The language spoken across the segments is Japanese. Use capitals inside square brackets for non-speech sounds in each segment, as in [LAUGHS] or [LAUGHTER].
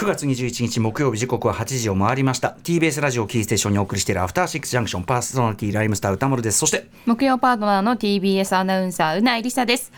9月21日木曜日時刻は8時を回りました。TBS ラジオキーステーションにお送りしているアフターシックスジャンクションパーソナリティライムスター歌丸です。そして木曜パートナーの TBS アナウンサーうないりさです。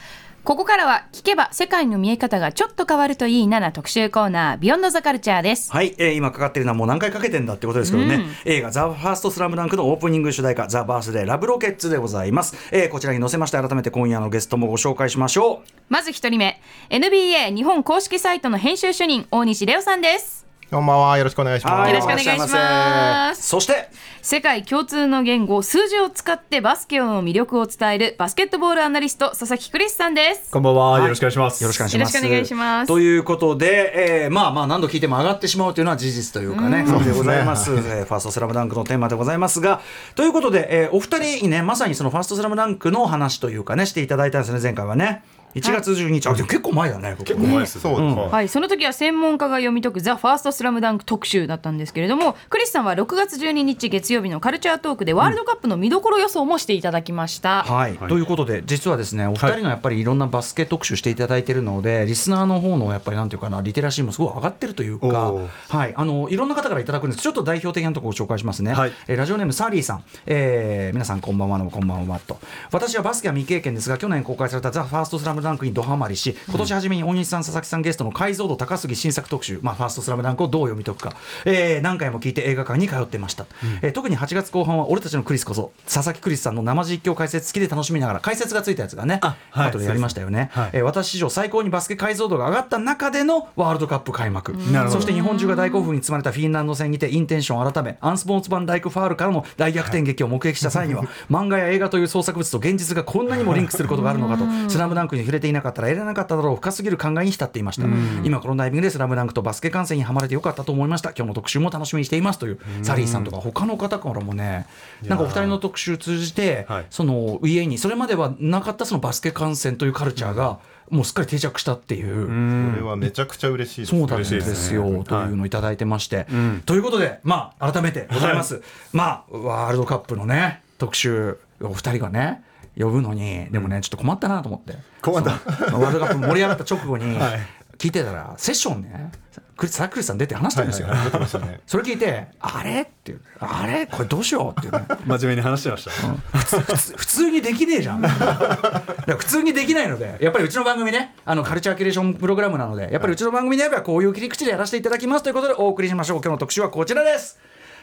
ここからは聞けば世界の見え方がちょっと変わるといいなな特集コーナービヨンドザカルチャーです。はい、えー、今かかってるのはもう何回かけてんだってことですけどね、うん、映画ザ・ファーストスラムダンクのオープニング主題歌ザ・バースデーラブロケッツでございます、えー、こちらに載せまして改めて今夜のゲストもご紹介しましょう。まず一人目 NBA 日本公式サイトの編集主任大西レオさんですこんばんは。よろしくお願いします。よろしくお願いします。そして、世界共通の言語、数字を使ってバスケの魅力を伝えるバスケットボールアナリスト、佐々木クリスさんです。こんばんは。よろしくお願いします。よろしくお願いします。よろしくお願いします。ということで、えー、まあまあ何度聞いても上がってしまうというのは事実というかね、そうでございます。えー、ファーストスラムダンクのテーマでございますが、ということで、えー、お二人にね、まさにそのファーストスラムダンクの話というかね、していただいたんですね、前回はね。1月12日、はい、あ結構前だね結構前です、そう、うん、はいその時は専門家が読み解く「ザ・ファーストスラムダンク特集だったんですけれどもクリスさんは6月12日月曜日のカルチャートークでワールドカップの見どころ予想もしていただきました、うん、はい、はい、ということで実はですねお二人のやっぱりいろんなバスケ特集していただいているのでリスナーの方のやっぱりなんていうかなリテラシーもすごい上がってるというかはい。あのいろんな方からいただくんです。ちょっと代表的なところを紹介しますね、はい、えー、ラジオネームサーリーさん、えー、皆さんこんばんはのこんばんはと。私はバスケは未経験ですが去年公開されたザ・ファーストスラムダンクにドハマりし今年初めに大西さん佐々木さんゲストの解像度高すぎ新作特集、まあ、ファーストスラムダンクをどう読み解くか、えー、何回も聞いて映画館に通ってました、うん、えー、特に8月後半は俺たちのクリスこそ佐々木クリスさんの生実況解説付きで楽しみながら解説がついたやつがねあ、はい、後でやりましたよね、はい、えー、私史上最高にバスケ解像度が上がった中でのワールドカップ開幕、そして日本中が大興奮に包まれたフィンランド戦にてインテンション改めアンスポーツ版ダイクファールからの大逆転劇を目撃した際には、漫画や映画という創作物と現実がこんなにもリンクすることがあるのかと「スラムダンクに触れていなかったら得られなかっただろう深すぎる考えに浸っていました、今このタイミングで「スラムダンクとバスケ観戦にはまれてよかったと思いました。今日の特集も楽しみにしていますというサリーさんとか他の方からもねなんかお二人の特集通じて、その家にそれまではなかったそのバスケ観戦というカルチャーが、もうすっかり定着したっていう。これはめちゃくちゃ嬉しいです。そうなんですよ、ね、というのをいただいてまして、はい、ということで、まあ改めてございます。はい、まあワールドカップのね特集お二人がね。呼ぶのにでもねちょっと困ったなと思って。困った。ワールドカップ盛り上がった直後に [LAUGHS] 聞いてたらセッションねクリスクリスさん出て話したんですよ、はいはいね、それ聞いて「あれ?」っていう「あれ？これどうしよう」っていう、ね、真面目に話してました、うん、普通普通にできねえじゃん。[LAUGHS] 普通にできないのでやっぱりうちの番組ねあのカルチャーキュレーションプログラムなのでやっぱりうちの番組であればこういう切り口でやらせていただきますということでお送りしましょう。今日の特集はこちらです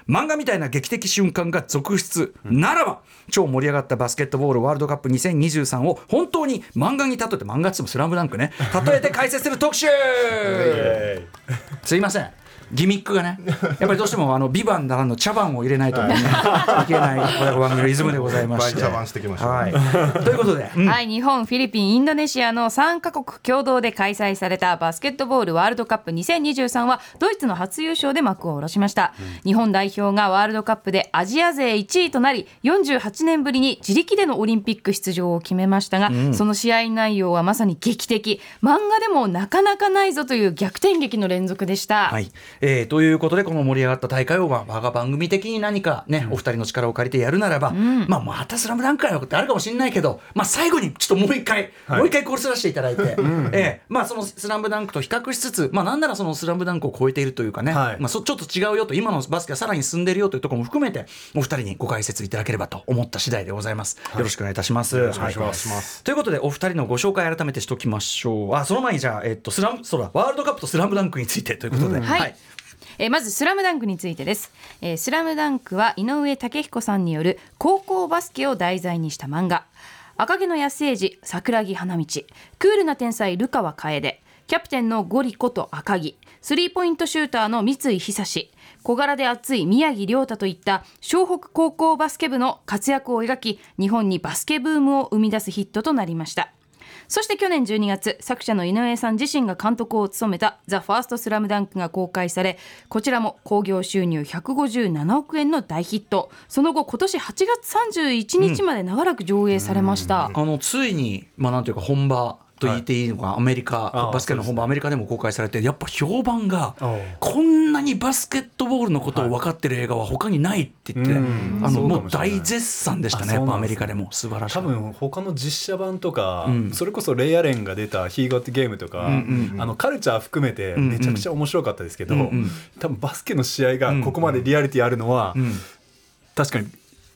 漫画みたいな劇的瞬間が続出。ならば、超盛り上がったバスケットボールワールドカップ2023を本当に漫画に例えて漫画っつってもスラムダンクね。例えて解説する特集。[LAUGHS] すいませんギミックがねやっぱりどうしてもあのビバンならの茶番を入れないと、ね、い。けない番組のイズムでございまして。茶番してきました、はい、ということで、うん、はい日本フィリピンインドネシアの3カ国共同で開催されたバスケットボールワールドカップ2023はドイツの初優勝で幕を下ろしました、うん、日本代表がワールドカップでアジア勢1位となり48年ぶりに自力でのオリンピック出場を決めましたが、うん、その試合内容はまさに劇的。漫画でもなかなかないぞという逆転劇の連続でした。はいえー、ということでこの盛り上がった大会を、まあ、我が番組的に何かね、お二人の力を借りてやるならば、うん、まあまた「スラムダンクかよってあるかもしれないけど、まあ、最後にちょっともう一回、はい、もう一回コールスらせていただいて、うん、えー、まあ、その「スラムダンクと比較しつつ、まあ、なんならその「スラムダンクを超えているというかね、はい、まあ、そちょっと違うよと今のバスケはさらに進んでるよというところも含めてお二人にご解説いただければと思った次第でございます。よろしくお願いいたします。よろしくお願いします。ということでお二人のご紹介改めてしておきましょう。あその前にじゃあ、えっと、スラムそうだワールドカップとスラムダンクについてということで。はいえー、まずスラムダンクについてです、えー、スラムダンクは井上武彦さんによる高校バスケを題材にした漫画。赤毛の野生児桜木花道。クールな天才ルカワ楓キャプテンのゴリこと赤木。スリーポイントシューターの三井久志。小柄で熱い宮城亮太といった湘北高校バスケ部の活躍を描き日本にバスケブームを生み出すヒットとなりました。そして去年12月作者の井上さん自身が監督を務めた「ザ・ファーストスラムダンクが公開されこちらも興行収入157億円の大ヒット。その後今年8月31日まで長らく上映されました、うん、あのついに、まあ、なんていうか本場と言っていいのか、アメリカあバスケの本場アメリカでも公開されてやっぱ評判がこんなにバスケットボールのことを分かってる映画は他にないって言って、うん。あのもう大絶賛でしたねあやっぱアメリカでも。素晴らしい。多分他の実写版とか、うん。それこそレイアレンが出た「ヒーゴってゲーム」とか、うん。あのカルチャー含めてめちゃくちゃ面白かったですけど、多分バスケの試合がここまでリアリティあるのは、うん。確かに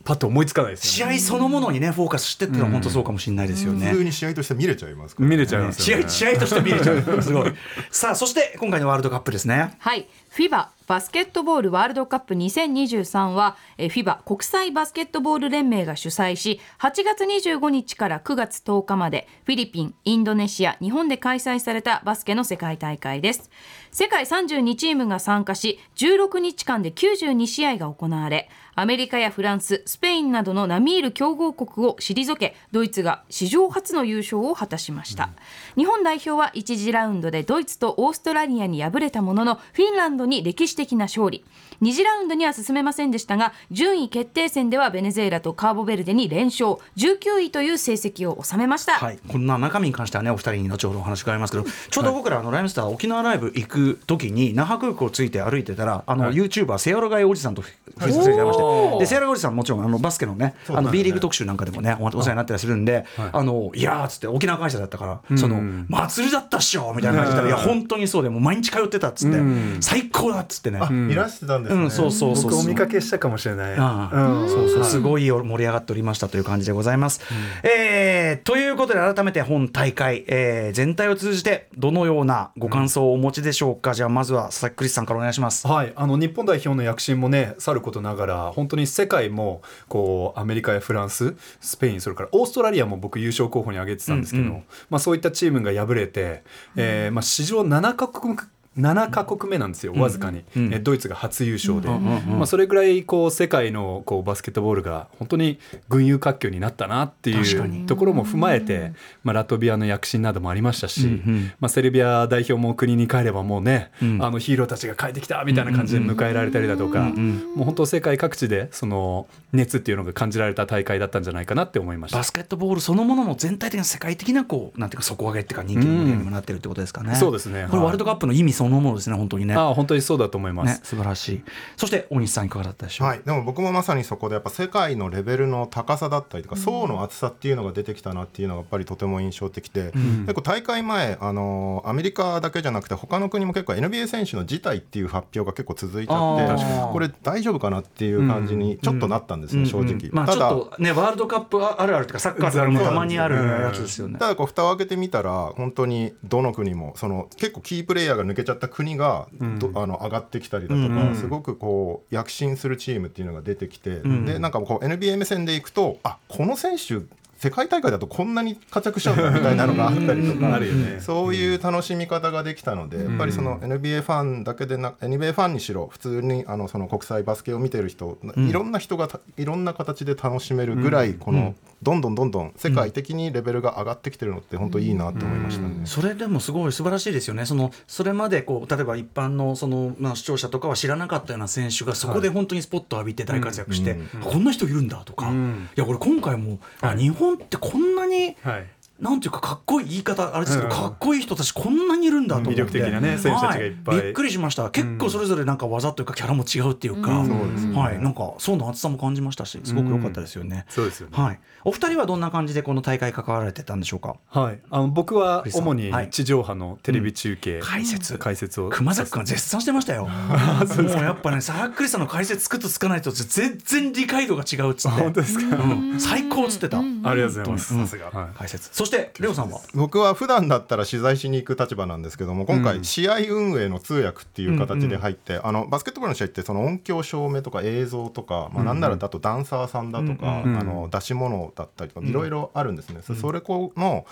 パッと思いつかないですね。合そのものにねフォーカスしてってのは本当そうかもしれないですよね。普通に試合として見れちゃいますから、見れちゃいますよね。試合試合として見れちゃう [LAUGHS] すごいさあそして今回のワールドカップですねはい、FIBA バスケットボールワールドカップ2023はえー FIBA 国際バスケットボール連盟が主催し8月25日から9月10日までフィリピンインドネシア日本で開催されたバスケの世界大会です世界32チームが参加し16日間で92試合が行われアメリカやフランススペインなどの並みいる強豪国を退けドイツが史上初の優勝を果たしました、日本代表は1次ラウンドでドイツとオーストラリアに敗れたもののフィンランドに歴史的な勝利。2次ラウンドには進めませんでしたが順位決定戦ではベネズエラとカーボベルデに連勝。19位という成績を収めました、はい、こんな中身に関してはねお二人に後ほどお話伺いますけどちょうど僕らあのライムスター沖縄ライブ行く時に那覇空港ついて歩いてたらあの、はい。YouTuber セアロガイおじさんとふふすれちゃいましてでセアロガイおじさんもちろんあのバスケのねあの B リーグ特集なんかでもねおお世話になったりするんで、はい。あのいやーっつって沖縄会社だったから、そのうん祭りだったっしょみたいな感じで言ったら、いや本当にそうでもう毎日通ってたっつって、うん。最高だっつってね。あ、いらしてたんですね、うん、そうそうそうそう。僕お見かけしたかもしれない。そうそう、はい。すごい盛り上がっておりましたという感じでございます。えーということで改めて本大会、えー全体を通じてどのようなご感想をお持ちでしょうか、じゃあまずは佐々木クリスさんからお願いします。はい、あの日本代表の躍進もねさることながら本当に世界もこうアメリカやフランススペインそれからオーストラリアも僕優勝候補に挙げてたんですけど、うんうん。まあ、そういったチームが敗れて、えーまあ、史上7カ国7カ国目なんですよ、わずかに、うん。えドイツが初優勝で、まあ、それぐらいこう世界のこうバスケットボールが本当に群雄割拠になったなっていうところも踏まえて、まあ、ラトビアの躍進などもありましたし、うんうん。まあ、セルビア代表も国に帰ればもうね、うん。あのヒーローたちが帰ってきたみたいな感じで迎えられたりだとか、んもう本当世界各地でその熱っていうのが感じられた大会だったんじゃないかなって思いました。バ。スケットボールそのものの全体的な世界的なこうなんていうか底上げっていうか人気の盛り上げにもなってるってことですかね。そうですね。これワールドカップの意味そのものですね本当にね。ああ本当にそうだと思います。ね素晴らしい。そして大西さんいかがだったでしょう？はい、でも僕もまさにそこでやっぱ世界のレベルの高さだったりとか層の厚さっていうのが出てきたなっていうのがやっぱりとても印象的で、結構大会前あのアメリカだけじゃなくて他の国も結構 NBA 選手の辞退っていう発表が結構続いちゃってこれ大丈夫かなっていう感じにちょっとなったんですね、正直。まあちただょっとねワールドカップあるあるというかサッカーとかもたまにあるやつですよね。ただこう蓋を開けてみたら本当にどの国もその結構キープレイヤーが抜けちゃった国がど、あの上がってきたりだとか、うんうん。すごくこう躍進するチームっていうのが出てきて、んでなんかこう NBA 目線でいくとあこの選手世界大会だとこんなに活躍しちゃうんだみたいなのがあったりとかあるよね。そういう楽しみ方ができたのでやっぱりその NBA ファンだけでな NBA ファンにしろ普通にあのその国際バスケを見てる人いろんな人がたいろんな形で楽しめるぐらいこのどんどんどんどん世界的にレベルが上がってきてるのって本当いいなと思いましたね。それでもすごい素晴らしいですよね。そのそれまでこう例えば一般のそのまあ視聴者とかは知らなかったような選手がそこで本当にスポット浴びて大活躍して、あこんな人いるんだとか、うん。いやこれ今回も、あはい日本ってこんなにはいなんていうかかっこいい言い方あれですけど、うん。かっこいい人たちこんなにいるんだと思って。魅力的なね選手たちがいっぱい。はびっくりしました。結構それぞれなんか技というかキャラも違うっていうか、うん。はい。なんか層の厚さも感じましたしすごく良かったですよね、そうですよね。はい。お二人はどんな感じでこの大会関わられてたんでしょうか？はい、あの僕は主にはい。地上波のテレビ中継、解説。解説を。熊崎君は絶賛してましたよ。[LAUGHS] もうやっぱね、サークリさんの解説つくとつかないと全然理解度が違うっつって。本当ですか、うん。最高っつってた。ありがとうございます。うん。さすが。はい。解説。そしてレオさんは？僕は普段だったら取材しに行く立場なんですけども今回試合運営の通訳っていう形で入って、あのバスケットボールの試合ってその音響照明とか映像とか、まあ、なんならだとダンサーさんだとか、うん。うん。あの出し物だったりとかいろいろあるんですね。それこの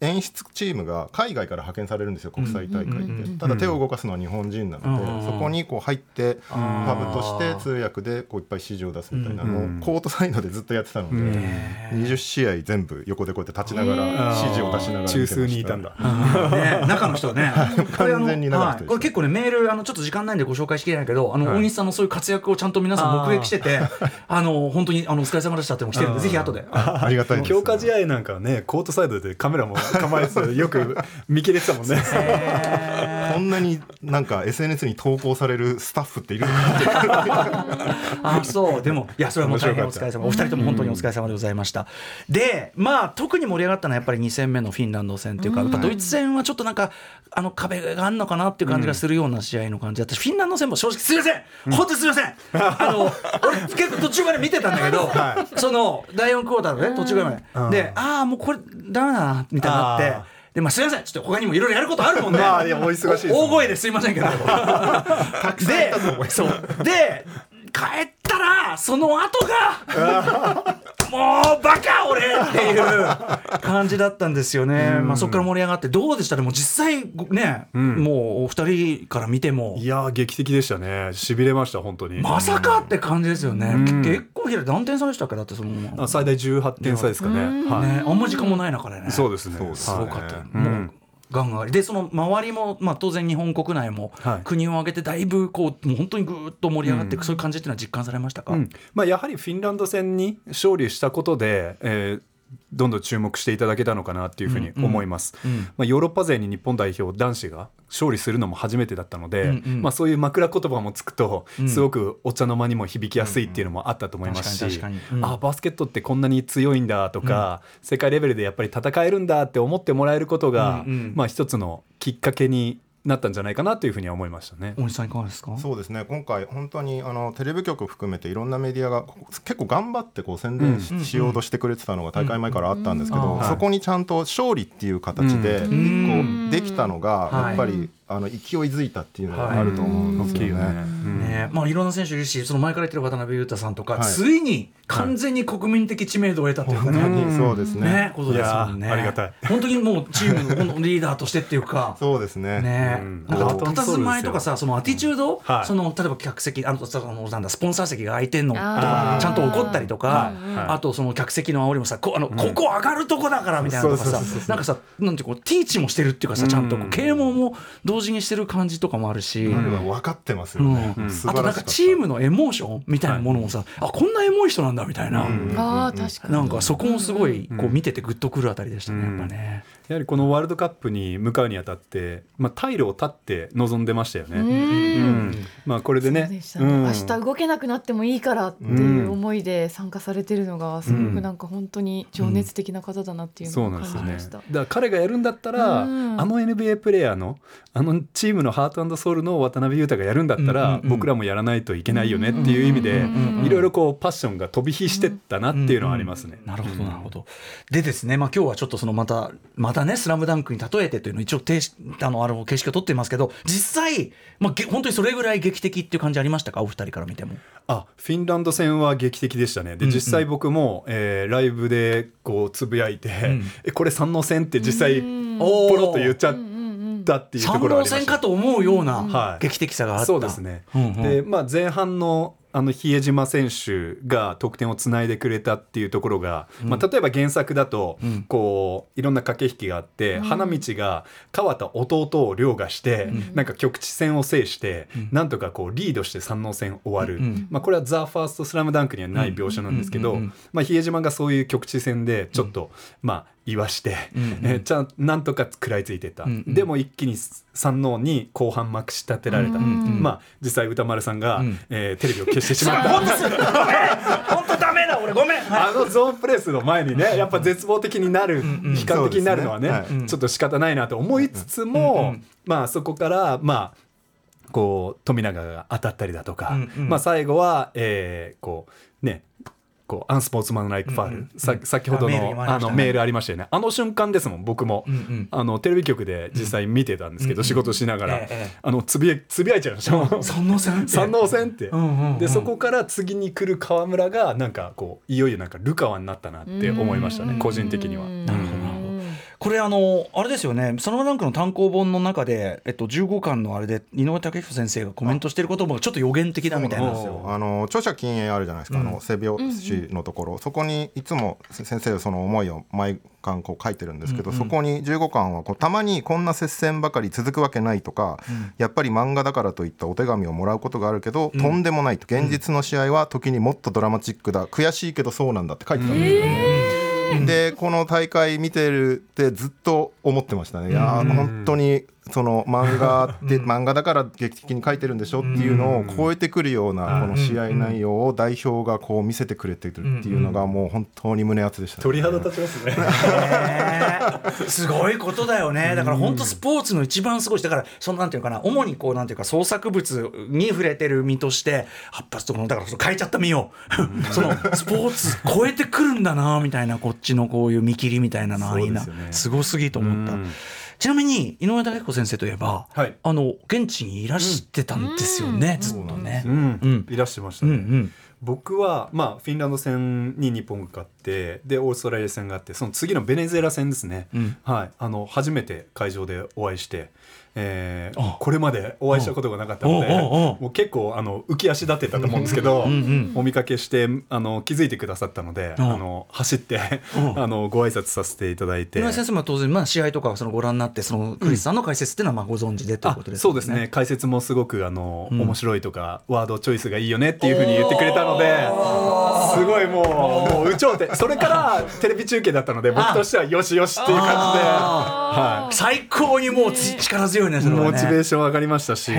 演出チームが海外から派遣されるんですよ国際大会って、ただ手を動かすのは日本人なので、うんそこにこう入ってハブとして通訳でこういっぱい指示を出すみたいなのをうんコートサイドでずっとやってたので、うん。20試合全部横でこうやって立ちながら指示を出しながら中枢にいたんだ。ね、中の人はね、完全に中の人はい。これ結構ねメールあのちょっと時間ないんでご紹介しきれないけど、あの、はい。大西さんのそういう活躍をちゃんと皆さん目撃してて、あの本当にあのお疲れ様でしたっても来てるんで、ぜひ後で。ありがたい強化試合なんかはねコートサイドでカメラも構えよ。く見切れてたもんね。こんなになんか SNS に投稿されるスタッフっている [LAUGHS] あそう。でもいやそれはもう大変お疲れ様。お二人とも本当にお疲れ様でございました、でまあ特に盛り上がったのはやっぱり2戦目のフィンランド戦っていうか、やっぱドイツ戦はちょっとなんかあの壁があるのかなっていう感じがするような試合の感じだったし、フィンランド戦も正直すいません。本当にすいません、あの [LAUGHS] 俺結構途中まで見てたんだけど、その第4クォーターのね途中ぐらいまで、でああもうこれダメだなみたいになって。でまあすいません。ちょっと他にもいろいろやることあるもんね。まあいやお忙しいです大声ですいませんけど。[LAUGHS] で、そうで帰ったらその後が [LAUGHS] もうバカ俺っていう感じだったんですよね。まあそこから盛り上がってどうでした？でも実際ね、もうお二人から見ても。いやー劇的でしたね。しびれました本当に。まさかって感じですよね。ん。結構何点差でしたっけだってその。あ最大18点差ですかね。はい、ね、あんま時間もない中でね。そうですね。すすごかったよ、うん。もうガンガンでその周りも、まあ、当然日本国内もはい。国を挙げてだいぶこうもう本当にぐーっと盛り上がっていく、そういう感じっていうのは実感されましたか、うん。まあ、やはりフィンランド戦に勝利したことで、えーどんどん注目していただけたのかなっていうふうに思います、うんうん。まあ、ヨーロッパ勢に日本代表男子が勝利するのも初めてだったので、うんうん。まあ、そういう枕言葉もつくとうん。すごくお茶の間にも響きやすいっていうのもあったと思いますし、確かに確かに。うん。あバスケットってこんなに強いんだとか、世界レベルでやっぱり戦えるんだって思ってもらえることが、うんうん。まあ、一つのきっかけになったんじゃないかなというふうには思いましたね。大西さんいかがですか？そうですね。今回本当にあのテレビ局含めていろんなメディアが結構頑張ってこう宣伝し,、うん。しようとしてくれてたのが大会前からあったんですけど、うん。うんそこにちゃんと勝利っていう形で、ん。こうできたのがはい。やっぱり、あの勢いづいたっていうのがあると思うんですよね。うん。ね。まあ、いろんな選手いるしその前から言ってる渡辺裕太さんとか、はい。ついに完全に国民的知名度を得たというかね,、本当にそうですね。ねことですもんね。いやーありがたい。本当にもうチーム [LAUGHS] のリーダーとしてっていうか。そうですね。ね。うん。なんか本当にそうですよ佇まいとかさそのアティチュード、はい。その例えば客席あのそのなんだスポンサー席が空いてんのとかちゃんと怒ったりとか、うんうんあとその客席の煽りもさこあの、ここ上がるとこだからみたいなのとかさなんかさなんていうかこうティーチもしてるっていうかさちゃんとこう啓蒙も同時にしてる感じとかもあるし。分かってますよね、うん。素あとなんかチームのエモーションみたいなものもさ、あこんなエモい人なんだみたいな、あー確かに。なんかそこもすごいこう見ててグッとくるあたりでしたね、うんやっぱね。やはりこのワールドカップに向かうにあたって、まあ、退路を断って臨んでましたよね。うん。うん。まあ、これでね。ね。うん。明日動けなくなってもいいからっていう思いで参加されてるのがすごくなんか本当に情熱的な方だなっていうそのをうなんですよね。感じました。だから彼がやるんだったら、うん。あの NBA プレーヤーのあのチームのハートソウルの渡辺裕太がやるんだったら、うんうんうん。僕らもやらないといけないよねっていう意味で、うんうんうん。いろいろこうパッションが飛び火してったなっていうのはありますね。なるほどなるほど。でですね、まあ今日はちょっとそのまたまたね「スラムダンクに例えてというのを一応定しあのあの形式を取っていますけど実際まあげ本当にそれぐらい劇的っていう感じありましたか？お二人から見ても。あフィンランド戦は劇的でしたね。で実際僕も、えーライブでこうつぶやいて、ん。えこれ三能戦って実際ポロッと言っちゃっうんうんうんたっていうところはありました。戦かと思うようなはい。劇的さがあった。そうですね、うんうん。で、まあ、前半のあの比江島選手が得点をつないでくれたっていうところが、まあ、例えば原作だと、うん。こういろんな駆け引きがあって、花道が川田弟を凌駕して、なんか局地戦を制して、なんとかこうリードして三能戦終わる、うん。まあ、これは「ザ・ファーストスラムダンクにはない描写なんですけど、うん。うん。うん。まあ、比江島がそういう局地戦でちょっと、まあ言わして、うんうん。えーちゃんなんとか食らいついてた、うんうん。でも一気に三能に後半まくし立てられた、うんまあ実際歌丸さんが、うん。えーテレビを消してしまった。[LAUGHS] 本当ダメだ俺ごめん。は [LAUGHS] いあのゾーンプレスの前にねやっぱ絶望的になる、んうん。悲観的になるのはね,、ねはいちょっと仕方ないなと思いつつも、うんうん。まあそこからまあこう富永が当たったりだとか、うんうん。まあ最後は、えーこうねこうアンスポーツマンライクファール、うんうんさ先ほどのね。あのメールありましたよね。あの瞬間ですもん僕も、うんうん。あのテレビ局で実際見てたんですけど、うん仕事しながら、ええええ。あのつぶやつぶやいちゃいました三能戦って。三能戦って、うんうんうん。でそこから次に来る河村がなんかこういよいよなんかルカワになったなって思いましたね個人的には。うんこれあのあれですよね「サラマダンク」の単行本の中で、えっと、15巻のあれで井上武彦先生がコメントしてることもちょっと予言的だみたいなそうなんですよ。あの著者禁煙あるじゃないですか、あの背拍子のところ、そこにいつも先生その思いを毎巻こう書いてるんですけど、そこに15巻はこうたまにこんな接戦ばかり続くわけないとか、やっぱり漫画だからといったお手紙をもらうことがあるけど、とんでもないと。現実の試合は時にもっとドラマチックだ。悔しいけどそうなんだって書いてたんですよね。でこの大会見てるってずっと思ってましたね。いやー本当にその漫画 [LAUGHS] って漫画だから劇的に書いてるんでしょっていうのを超えてくるようなこの試合内容を代表がこう見せてくれてるっていうのがもう本当に胸熱でしたね、鳥肌立ちますね。ねすごいことだよね。だから本当スポーツの一番すごいだからそのなんていうかな主にこうなんていうか創作物に触れてる身として発発とこのだからその変えちゃった身をそのスポーツ超えてくるんだなみたいなこっちのこういう見切りみたいなのはいいなね。すごすぎと思った。うん。ちなみに井上武彦先生といえば、はい。あの現地にいらしてたんですよね、ずっとね。うん。うん。いらしてましたね、うんうん。僕は、まあ、フィンランド戦に日本が勝ってでオーストラリア戦があってその次のベネズエラ戦ですね、うん。はい、あの初めて会場でお会いして、えーあ。これまでお会いしたことがなかったのでもう結構あの浮き足立ってたと思うんですけどうんうん。お見かけしてあの気づいてくださったのであうん。の走ってうん。あのご挨拶させていただいて。井上先生も当然、まあ、試合とかそのご覧になってそのクリスさんの解説っていうのはまあご存知でというあことですそうですね。解説もすごくあの、うん。面白いとかワードチョイスがいいよねっていうふうに言ってくれたのですごいもうもう有頂天それからテレビ中継だったので僕としてはよしよしっていう感じで、は最高にもうつ力強いねい、それはね。モチベーション上がりましたし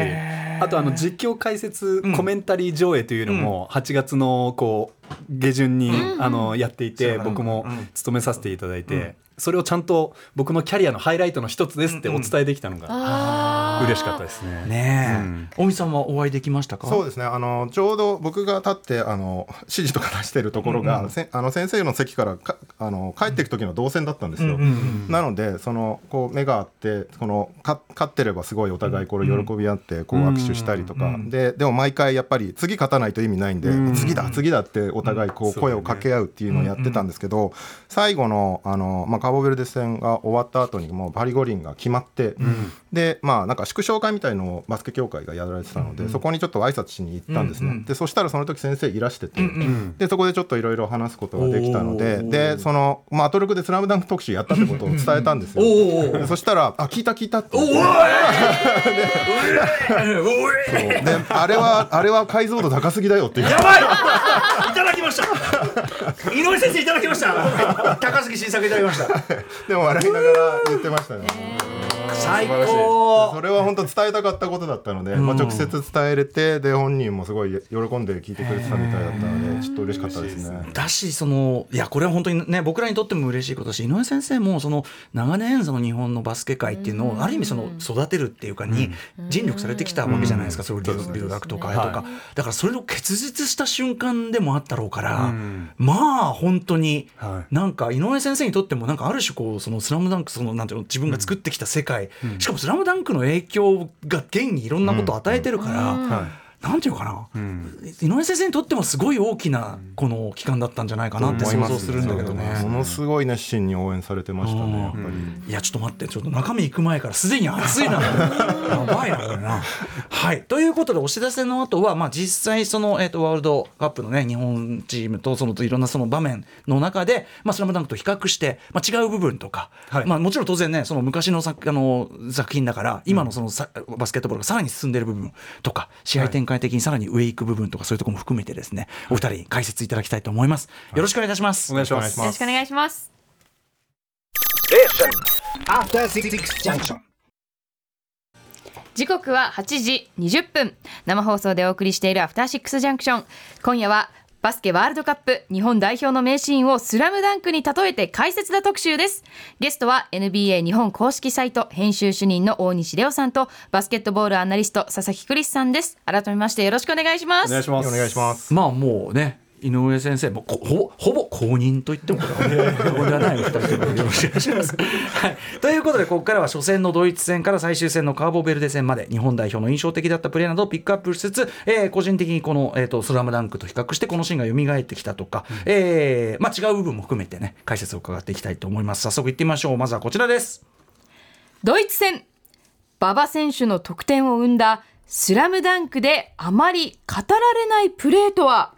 あとあの実況解説ん。コメンタリー上映というのも8月のこう下旬にあのやっていて僕もうん。務めさせていただいてそれをちゃんと僕のキャリアのハイライトの一つですってお伝えできたのが嬉しかったですね。ねえ、うん。大見さんはお会いできましたか？そうですね。あのちょうど僕が立ってあの [LAUGHS] 指示とか出してるところが、せあの先生の席からかあの帰っていく時の動線だったんですよ。うんうんうんなのでそのこう目があってこのか勝ってればすごいお互いこれ喜び合ってこう握手したりとか、うんででも毎回やっぱり次勝たないと意味ないんで、うん次だ次だってお互いこう声を掛け合うっていうのをやってたんですけど、最後のあの、まあ、カーボベルデ戦が終わった後にもうパリ五輪が決まって、でまあなんか祝勝会みたいのをバスケ協会がやられてたので、そこにちょっと挨拶しに行ったんですね、うんうんでそしたらその時先生いらしてて、んでそこでちょっといろいろ話すことができたのででその、まあ、アトロクで「スラムダンク特集やったってことを伝えたんですよ。そしたら「あ聞いた聞いた」って。お言っておいであれはあれは解像度高すぎだよっていうやばいいただきました井上先生いただきました高杉新作いただきましたでも笑いながら言ってましたね。えー晴らしい。高それは本当伝えたかったことだったので、まあ、直接伝えれてで本人もすごい喜んで聞いてくれてたみたいだったのでちょっと嬉しかったですね。だしそのいやこれは本当にね僕らにとっても嬉しいことだし井上先生もその長年その日本のバスケ界っていうのをある意味その育てるっていうかに尽力されてきたわけじゃないですか、それを留留学とかとか、はだからそれの結実した瞬間でもあったろうから、うん。まあ本当に、はい。なんか井上先生にとってもなんかある種こうその「スラムダンクそのなんていうの自分が作ってきた世界、しかも「スラムダンクの影響が現にいろんなことを与えてるから、はいなんていうのかな、うん。井上先生にとってもすごい大きなこの期間だったんじゃないかなって想像するんだけどね。ものすごい熱心に応援されてましたねやっぱり。いやちょっと待ってちょっと中身行く前からすでに熱いな。[LAUGHS] やばいなこれな。はい。ということでお知らせの後はまあ実際その、えー、とワールドカップのね日本チームとそのいろんなその場面の中で「まあ、スラムダンクと比較して、まあ、違う部分とか、はい。まあ、もちろん当然ねその昔の作あの作品だから今のそのさ、バスケットボールがさらに進んでいる部分とか試合展開的にさらに上行く部分とかそういうところも含めてですねお二人解説いただきたいと思います。よろしくお願いいたします。お願いしますお願いしよろしくお願いします。After Six Junction. 時刻は8時20分生放送でお送りしているアフターシックスジャンクション今夜はバスケワールドカップ日本代表の名シーンをスラムダンクに例えて解説だ特集です。ゲストは NBA 日本公式サイト編集主任の大西レオさんとバスケットボールアナリスト佐々木クリスさんです。改めましてよろしくお願いします。お願いします。お願いします。まあもうね井上先生もこほほぼ公認と言ってもこれは過言ではないお二人ということでよろしくお願いします。[LAUGHS] はい、ということでここからは初戦のドイツ戦から最終戦のカーボベルデ戦まで日本代表の印象的だったプレーなどをピックアップしつつ、えー個人的にこの、えー、とスラムダンクと比較してこのシーンが蘇ってきたとか、えーまあ、違う部分も含めてね解説を伺っていきたいと思います。早速いってみましょうまずはこちらです。ドイツ戦馬場選手の得点を生んだスラムダンクであまり語られないプレーとは？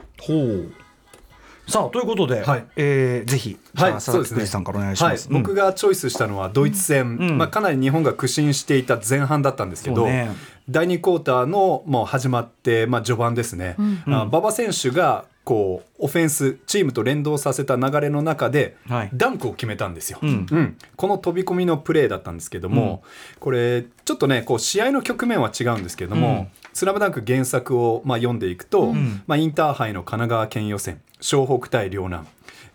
さあということで、はい。えーぜひはい、佐々木さんからお願いします。はい、僕がチョイスしたのはドイツ戦、ん。まあ、かなり日本が苦心していた前半だったんですけど、ね。第2クォーターのもう始まって、まあ、序盤ですね、あ馬場選手がこうオフェンスチームと連動させた流れの中で、はい。ダンクを決めたんですよ、ん。うん。この飛び込みのプレーだったんですけども、これちょっとねこう試合の局面は違うんですけども「スラムダンク原作をまあ読んでいくと、まあ、インターハイの神奈川県予選湘北対両南。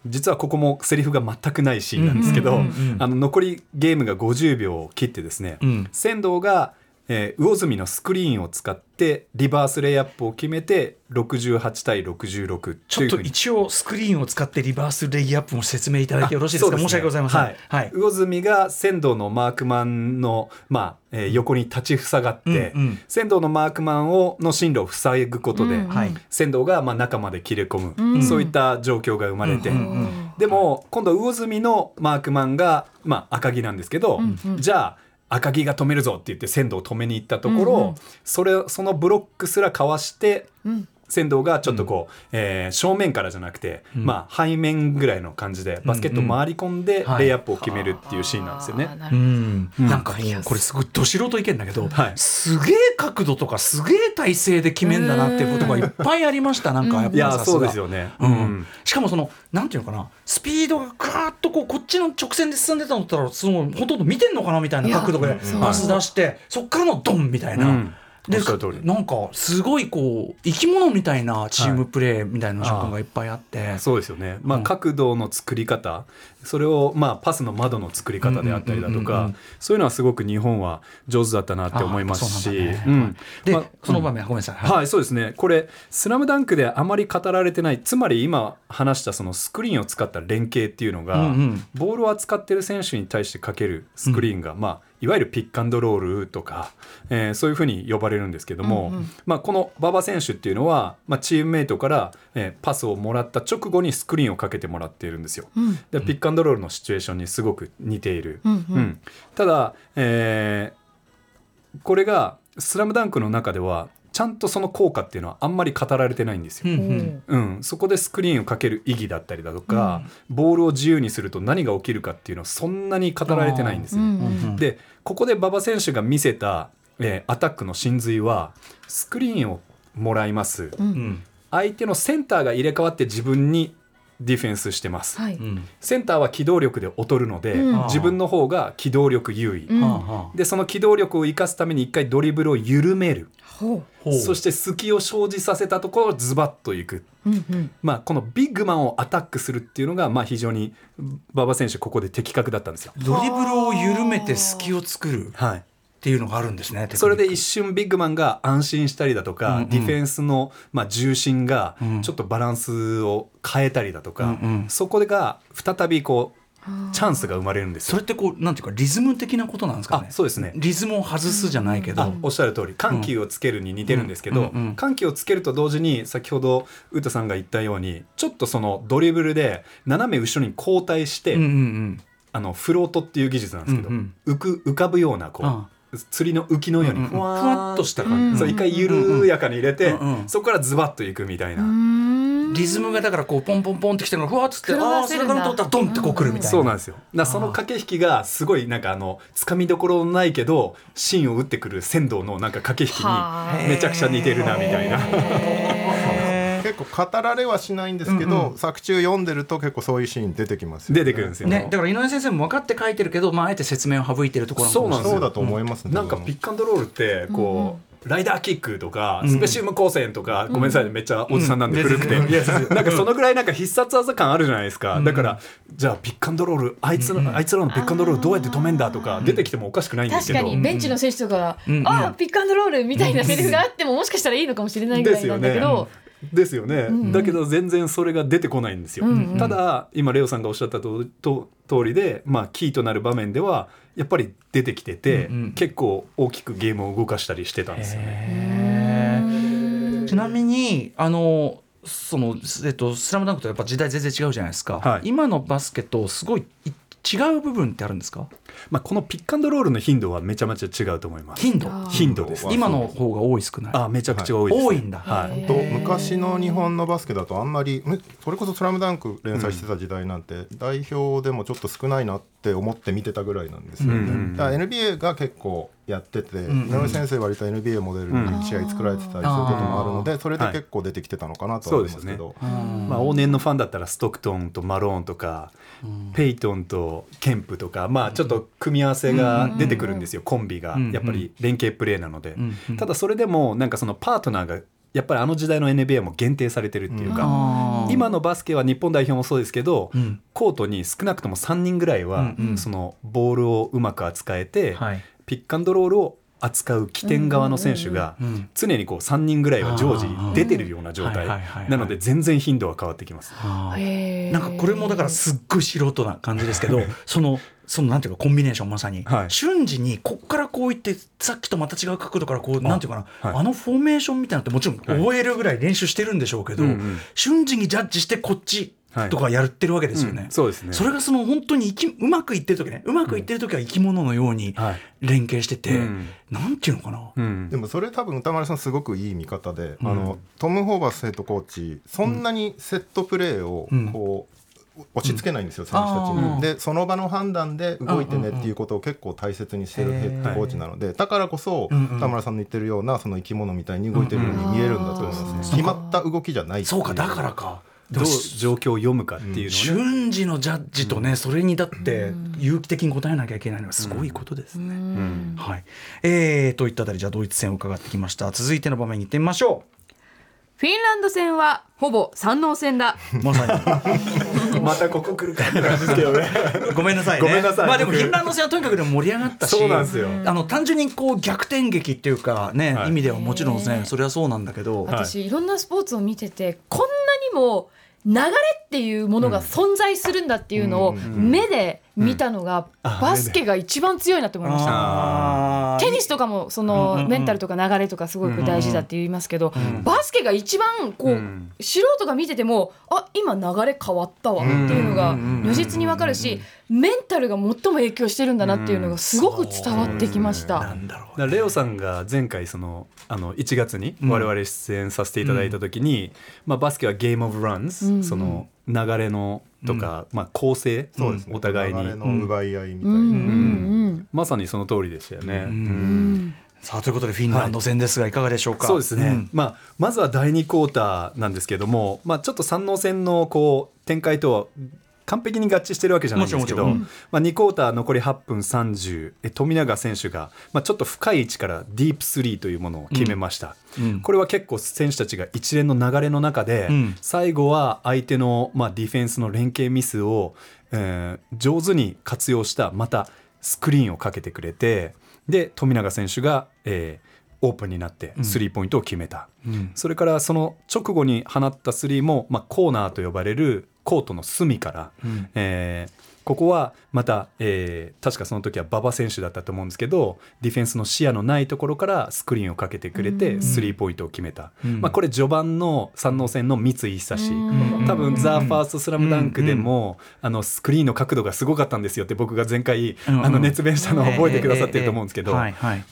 実はここもセリフが全くないシーンなんですけど、あの残りゲームが50秒を切ってですね、ん。仙道が、えー魚住のスクリーンを使ってリバースレイアップを決めて68対66ちょっと一応スクリーンを使ってリバースレイアップも説明いただいてよろしいですか？そう申し訳ございません。はい。はい。魚住が仙道のマークマンの、まあえー横に立ちふさがって、うんうん。仙道のマークマンをの進路を塞ぐことで、うんはい。仙道がまあ中まで切れ込む、そういった状況が生まれて、でも今度魚住のマークマンが、まあ、赤木なんですけど、じゃあ赤木が止めるぞって言って仙道を止めに行ったところ、それそのブロックすらかわして、仙道がちょっとこう、えー正面からじゃなくて、まあ背面ぐらいの感じでバスケットを回り込んではいレイアップを決めるっていうシーンなんですよね。なん、なんかもうこれすごいど素人意見だけど、はい。すげえ角度とかすげえ体勢で決めんだなっていうことがいっぱいありました。なんかやっぱいやさすが。そうですよね。うん。うん。しかもそのなんていうのかなスピードがガーッとこうこっちの直線で進んでたのったらそのほとんど見てんのかなみたいな角度でパス出してそっからのドンみたいな。うんでなんかすごいこう生き物みたいなチームプレーみたいな瞬間がいっぱいあって、そうですよね、まあ、うん。角度の作り方それをまあパスの窓の作り方であったりだとうんうんうんうん。かそういうのはすごく日本は上手だったなって思いますしねうんで、まあその場面、ごめんなさい、はい、そうですね。これ、スラムダンクであまり語られてない、つまり今話したそのスクリーンを使った連携っていうのが、うんうん。ボールを扱ってる選手に対してかけるスクリーンが、まあ、いわゆるピックアンドロールとか、えーそういうふうに呼ばれるんですけども、まあ、この馬場選手っていうのは、まあ、チームメイトから、えーパスをもらった直後にスクリーンをかけてもらっているんですよ。でピックアンドロールのシチュエーションにすごく似ている。うんうん。うん。ただ、えーこれが「スラムダンクの中ではちゃんとその効果っていうのはあんまり語られてないんですよ。うんうん。うん、そこでスクリーンをかける意義だったりだとか、ボールを自由にすると何が起きるかっていうのはそんなに語られてないんですよ。うんうんでここで馬場選手が見せた、えーアタックの真髄はスクリーンをもらいます、うん。相手のセンターが入れ替わって自分にディフェンスしてます、はい。うん。センターは機動力で劣るので、うん。自分の方が機動力優位、うん。でその機動力を生かすために一回ドリブルを緩める。う。そして隙を生じさせたところをズバッといく、ううんうん。まあ、このビッグマンをアタックするっていうのがまあ非常に馬場選手ここで的確だったんですよ。ドリブルを緩めて隙を作る。っはいていうのがあるんですね。それでテ一瞬ビッグマンが安心したりだとか、うんうんディフェンスの、まあ、重心がうんちょっとバランスを変えたりだとか、うんうんそこが再びこうチャンスが生まれるんですよ。それってこうなんていうかリズム的なことなんですかね？あそうですねリズムを外すじゃないけど。あおっしゃる通り緩急をつけるに似てるんですけど、うんうんうん緩急をつけると同時に先ほどウタさんが言ったようにちょっとそのドリブルで斜め後ろに後退して、うんうんうん。あのフロートっていう技術なんですけど、うん浮く浮かぶようなこう、あ釣りの浮きのようにうんうんふわーふわっとした感じ。そう一回緩やかに入れて、うんうんそこからズバッといくみたいな、リズムがだからこうポンポンポンってきてるのがふわっつって狂ああそれわせるんだから取ったらドンってこう来るみたいな。そうなんですよ。だからその駆け引きがすごいなんかあのつかみどころないけど芯を打ってくる仙道のなんか駆け引きはにめちゃくちゃ似てるなみたいな。結構語られはしないんですけど、作中読んでると結構そういうシーン出てきますよね。出てくるんですよね、だから井上先生も分かって書いてるけど、まあ、あえて説明を省いてるところそうなんですよそうだと思いますね、なんかピックアンドロールってこう、ライダーキックとかうんスペシウム光線とか、ごめんなさいねめっちゃおじさんなんでうん古くて、いやいやなんかそのぐらいなんか必殺技感あるじゃないですか、だからじゃあピックアンドロールあいつら、あいつらのピックアンドロールどうやって止めんだとか出てきてもおかしくないんです確けど、確かにベンチの選手とかが「うんうん。ああピックアンドロール」みたいなセリフがあってももしかしたらいいのかもしれないぐらいなんだけど、ですよね、ん。だけど全然それが出てこないんですよ、うんうん。ただ今レオさんがおっしゃったとと通りで、まあ、キーとなる場面ではやっぱり出てきてて、うんうん。結構大きくゲームを動かしたりしてたんですよね。ちなみにあのそのえっと「スラムダンクとやっぱ時代全然違うじゃないですか、はい。今のバスケとすごいい違う部分ってあるんですか？まあ、このピックアンドロールの頻度はめちゃめちゃ違うと思います。頻度？頻度です。今の方が多い少ないあめちゃくちゃ多いです、ね。多いんだ。はい。へと昔の日本のバスケだとあんまりねそれこそ「スラムダンク連載してた時代なんて、代表でもちょっと少ないなって思って見てたぐらいなんですよね、うんうんだから NBA が結構やってて、んうん井上先生割と NBA モデルに試合作られてたりすることもあるので、それで結構出てきてたのかなとは思いますけど、まあ、往年のファンだったらストクトンとマローンとか、ペイトンとケンプとか、まあ、ちょっと組み合わせが出てくるんですよ、コンビが。うんやっぱり連携プレーなので、んうん。ただそれでもなんかそのパートナーがやっぱりあの時代の NBA も限定されてるっていうか、今のバスケは日本代表もそうですけど、うん。コートに少なくとも3人ぐらいは、そのボールをうまく扱えて、はい。ピックアンドロールを扱う起点側の選手が常にこう3人ぐらいは常時出てるような状態。なので全然頻度は変わってきます。なんかこれもだからすっごい素人な感じですけど [LAUGHS] そのそのなんていうかコンビネーションまさに、はい。瞬時にこっからこういってさっきとまた違う角度からこうなんていうかなあ,、はい。のフォーメーションみたいなのってもちろん覚えるぐらい練習してるんでしょうけど、うんうん。瞬時にジャッジしてこっちはいとかやってるわけですよね。うんそうですね。それがその本当に生きうまくいってる時ねうまくいってる時は生き物のようにはい。連携してて、うん。なんていうのかな、うん。でもそれ多分歌丸さんすごくいい見方で、あのトム・ホーバスヘッドコーチそんなにセットプレーをうんこう、押し付けないんですよ、選手たちに。でその場の判断で動いてねっていうことを結構大切にしてるヘッドコーチなので、だからこそ、うんうん。田村さんの言ってるようなその生き物みたいに動いてるように見えるんだと思いますね。うん決まった動きじゃないそうかだからか。でどうも状況を読むかっていう瞬時のジャッジとね、それにだって有機的に答えなきゃいけないのはすごいことですね。うん。はい、えー、といったあたりじゃあドイツ戦を伺ってきました。続いての場面に行ってみましょフィンランド戦はほぼ三能戦だ。うまさに。[LAUGHS] またここ来るかって感じですけどね。[LAUGHS] ごめんなさいね。ごめんなさい。まあでもフィンランド戦はとにかくでも盛り上がったし。そうなんですよ。あの単純にこう逆転劇っていうかね、はい。意味ではもちろんねそれはそうなんだけど、私い。ろんなスポーツを見ててこんなにも流れっていうものが存在するんだっていうのを目で見たのがあバスケが一番強いなと思いました。テニスとかもそうんうんうん。のメンタルとか流れとかすごく大事だって言いますけど、バスケが一番こううん。素人が見ててもあ今流れ変わったわっていうのが如実にわかるしメンタルが最も影響してるんだなっていうのがすごく伝わってきましなた。んだろう。だからレオさんが前回そのあの1月に我々出演させていただいた時に、まあ、バスケはゲームオブランズ、うん。その流れのとか、まあ、構成、そうですね。お互いに、流れの奪い合いみたいな。うん。うん。まさにその通りでしたよね。うん。うん。さあということでフィンランド戦ですがい。かがでしょうか、そうですね、ん。まあ、まずは第2クォーターなんですけども、まあ、ちょっと三能戦のこう展開とは完璧に合致してるわけじゃないんですけど、もちろんもまあ、2クォーター残り8分30え富永選手が、まあ、ちょっと深い位置からディープスリーというものを決めました、うん。これは結構選手たちが一連の流れの中で、うん。最後は相手の、まあ、ディフェンスの連携ミスを、えー上手に活用したまたスクリーンをかけてくれてで富永選手が、えーオープンになってスリーポイントを決めた、うん。それからその直後に放ったスリーも、まあ、コーナーと呼ばれるコートの隅から、うん。えーここはまた、えー確かその時は馬場選手だったと思うんですけどディフェンスの視野のないところからスクリーンをかけてくれてスリーポイントを決めた、うん。まあ、これ序盤の三能戦の三井久志うん。多分「ザ・ファーストスラムダンクでも、あのスクリーンの角度がすごかったんですよって僕が前回、あの熱弁したのを覚えてくださってると思うんですけど、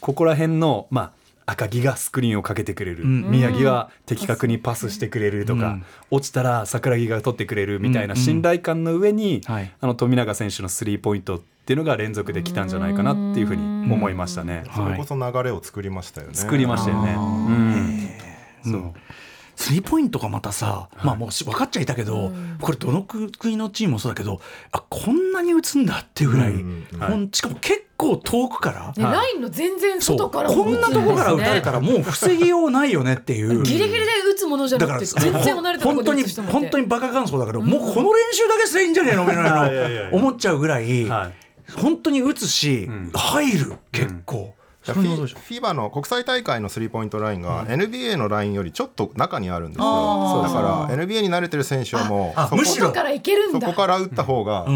ここら辺の、まあ、赤木がスクリーンをかけてくれる、うん。宮城は的確にパスしてくれるとか、うん。落ちたら桜木が取ってくれるみたいな信頼感の上に、はい。あの富永選手のスリーポイントっていうのが連続できたんじゃないかなっていうふうに思いましたね。それこそ流れを作りましたよね。作りましたよね。うん。う。んスリーポイントがまたさ、まあもうし分かっちゃいたけど、これどの国のチームもそうだけどあこんなに打つんだっていうぐらい、うんうん。ほんしかも結構遠くから、ねはい。ラインの全然外からこんなとこから打たれたららもう防ぎようないよねっていう。ギリギリで打つものじゃだからなくて全然離れたところで本当に本当にバカ感想だけど、もうこの練習だけすればいいんじゃねえのみたいなや思っちゃうぐらい、はい。本当に打つし、ん。入る結構、フィ FIBA の国際大会のスリーポイントラインが NBA のラインよりちょっと中にあるんですよ。だから NBA に慣れてる選手はもうそこあむしろ。外からいけるんだそこから打った方が、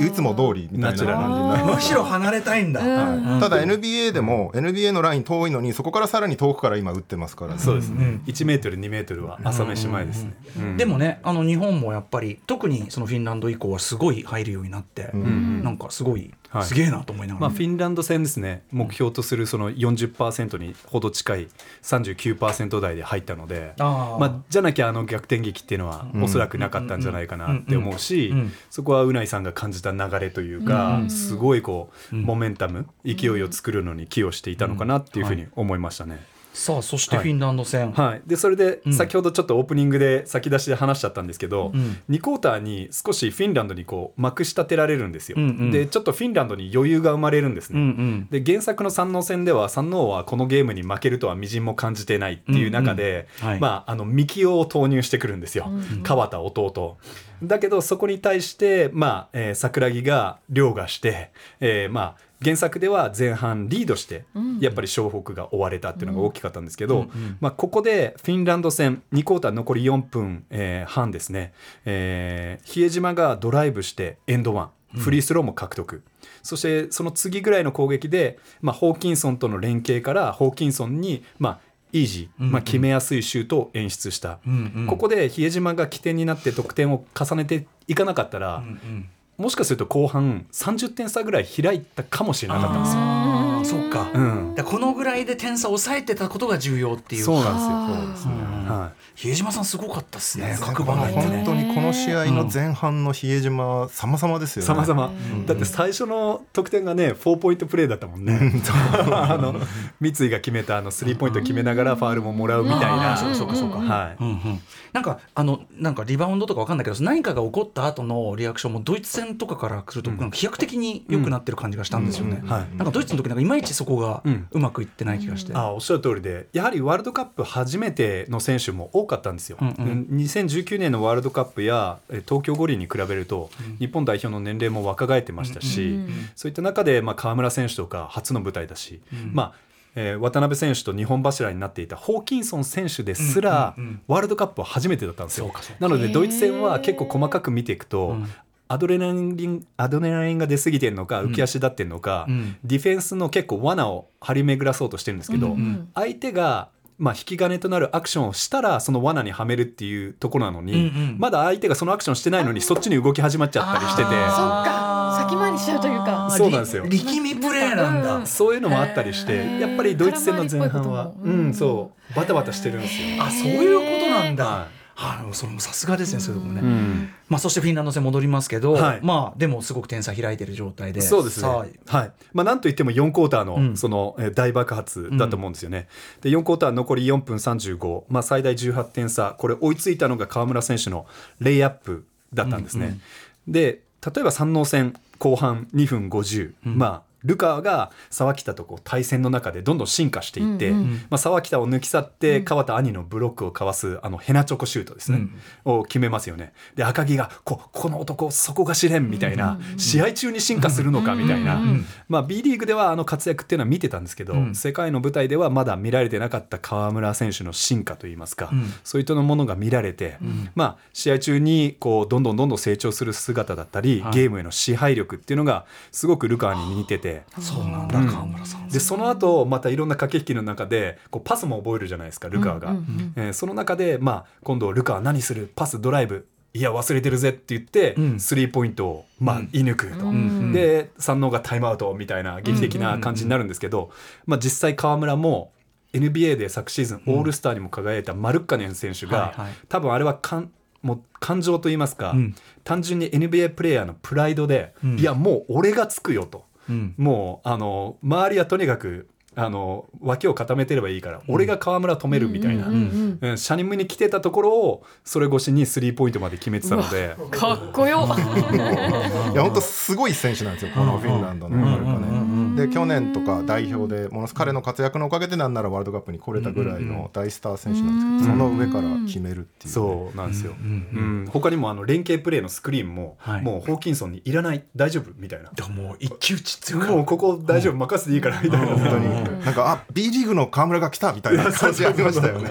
いつも通りみたいな感じになります。むしろ離れたいんだ、うん。ただ NBA でも NBA のライン遠いのにそこからさらに遠くから今打ってますからね。そうですね、1メートル2メートルは朝飯前ですね。うん。でもねあの日本もやっぱり特にそのフィンランド以降はすごい入るようになって、ん。なんかすごいはい。すげえなと思いながまあ、ら、フィンランド戦ですね。目標とするその40%にほど近い39%台で入ったのでまあ、じゃなきゃあの逆転劇っていうのはおそらくなかったんじゃないかなって思うしそこはうないさんが感じた流れというか、すごいこう、モメンタム勢いを作るのに寄与していたのかなっていうふうに思いましたね。さあそしてフィンランド戦、はい、でそれでん。先ほどちょっとオープニングで先出しで話しちゃったんですけど、ん。2クォーターに少しフィンランドにこうまくし立てられるんですよ、うんうん。でちょっとフィンランドに余裕が生まれるんですね、うんうん。で原作の三能戦では三能はこのゲームに負けるとはみじんも感じてないっていう中で、うんうん。はい。まあ、あのミキオを投入してくるんですよ、川田弟。だけどそこに対して、まあえー桜木が凌駕して、えーまあ原作では前半リードしてやっぱり湘北が追われたっていうのが大きかったんですけど、まあ、ここでフィンランド戦2クォーター残り4分、えー半ですね、えー比江島がドライブしてエンドワン。フリースローも獲得、そしてその次ぐらいの攻撃で、まあ、ホーキンソンとの連携からホーキンソンに、まあ、イージー、まあ、決めやすいシュートを演出した、うんうん。ここで比江島が起点になって得点を重ねていかなかったら、うんもしかすると後半30点差ぐらい開いたかもしれなかったんですよ。そっか、うん。だからこのぐらいで点差を抑えてたことが重要っていう。そうなんそうですね。うんは比江島さんすごかったですね。各まあ番組。ね本当にこの試合の前半の比江島様々。ですい、よね。様々、だって最初の得点がね4ポイントプレーだったもんね。[LAUGHS] あの三井が決めたあのスリーポイント決めながらファールももらうみたいな、そうかそうかそうか。はい、うんうん、なんかあのなんかリバウンドとかわかんないけど何かが起こった後のリアクションもドイツ戦とかから来ると、なんか飛躍的に良くなってる感じがしたんですよね、うん。はい。なんかドイツの時なんかいまいちそこがうん。うまくいってない気がして、あおっしゃる通りでやはりワールドカップ初めての選手も多かったんですよ、うんうん。2019年のワールドカップやえ東京五輪に比べると、日本代表の年齢も若返ってましたし、そういった中で、まあ、河村選手とか初の舞台だし、まあえー渡辺選手と日本柱になっていたホーキンソン選手ですら、うんうんうん。ワールドカップは初めてだったんですよ。なのでドイツ戦は結構細かく見ていくと、うんアドレナリンアドレナリンが出過ぎてるのか浮き足立ってるのか、うん。ディフェンスの結構罠を張り巡らそうとしてるんですけど、ん相手が、まあ、引き金となるアクションをしたらその罠にはめるっていうところなのに、うんうん。まだ相手がそのアクションしてないのにそっちに動き始まっちゃったりしてて。そっか。先回りしちゃうというか。そうなんですよ。り力みプレーなんだ、うんそういうのもあったりして、やっぱりドイツ戦の前半は、ううんん、そう。バタバタしてるんですよ。あそういうことなんだ、ははあ、それもさすがですね、そういうとこね、うん。まあ、そしてフィンランド戦戻りますけど、はい。まあでもすごく点差開いてる状態で。そうですね。はい。まあなんといっても4クォーターの、うん。その、えー大爆発だと思うんですよね。で4クォーター残り4分35、まあ最大18点差、これ追いついたのが河村選手のレイアップだったんですね。で例えば三能戦後半2分50、まあルカが沢北とこう対戦の中でどんどん進化していって、うんうん。まあ、沢北を抜き去って川田兄のブロックをかわすあのヘナチョコシュートですね、を決めますよね。で赤木がここの男そこが試練みたいな、試合中に進化するのかみたいな、まあ、B リーグではあの活躍っていうのは見てたんですけど、うん。世界の舞台ではまだ見られてなかった河村選手の進化といいますか、うん。そういったものが見られて、まあ、試合中にこうどんどんどんどん成長する姿だったり、はい。ゲームへの支配力っていうのがすごくルカーに似てて。そうなんだ、うん。川村さん。でその後またいろんな駆け引きの中でこうパスも覚えるじゃないですかルカーが、うん。うんうん。えーその中で、まあ、今度ルカー何する？パスドライブ？いや忘れてるぜって言って、うん。スリーポイントを、まあうん。射抜くと、うん。で三能がタイムアウトみたいな劇的な感じになるんですけど、まあ、実際河村も NBA で昨シーズンオールスターにも輝いたマルッカネン選手が、はいはい。多分あれはかんもう感情といいますか、うん。単純に NBA プレイヤーのプライドで、うん。いやもう俺がつくよと。うん。もうあの周りはとにかくあの脇を固めてればいいから、俺が河村止めるみたいな、うんうんうんうん。シャニムに来てたところをそれ越しにスリーポイントまで決めてたので。[LAUGHS] かっこよ。いや本当すごい選手なんですよこのフィンランドのマルカネで去年とか代表でものす彼の活躍のおかげでなんならワールドカップに来れたぐらいの大スター選手なんですけどその上から決めるっていう。そうなんですよ、うん。うん。他にもあの連携プレーのスクリーンも、はい。もうホーキンソンにいらない。大丈夫みたいな。だからもう一騎打ちってい。うかもうここ大丈夫。任せていいからみたいな、本当に。なんかあ B リーグの河村が来たみたいな [LAUGHS] 感じありましたよね。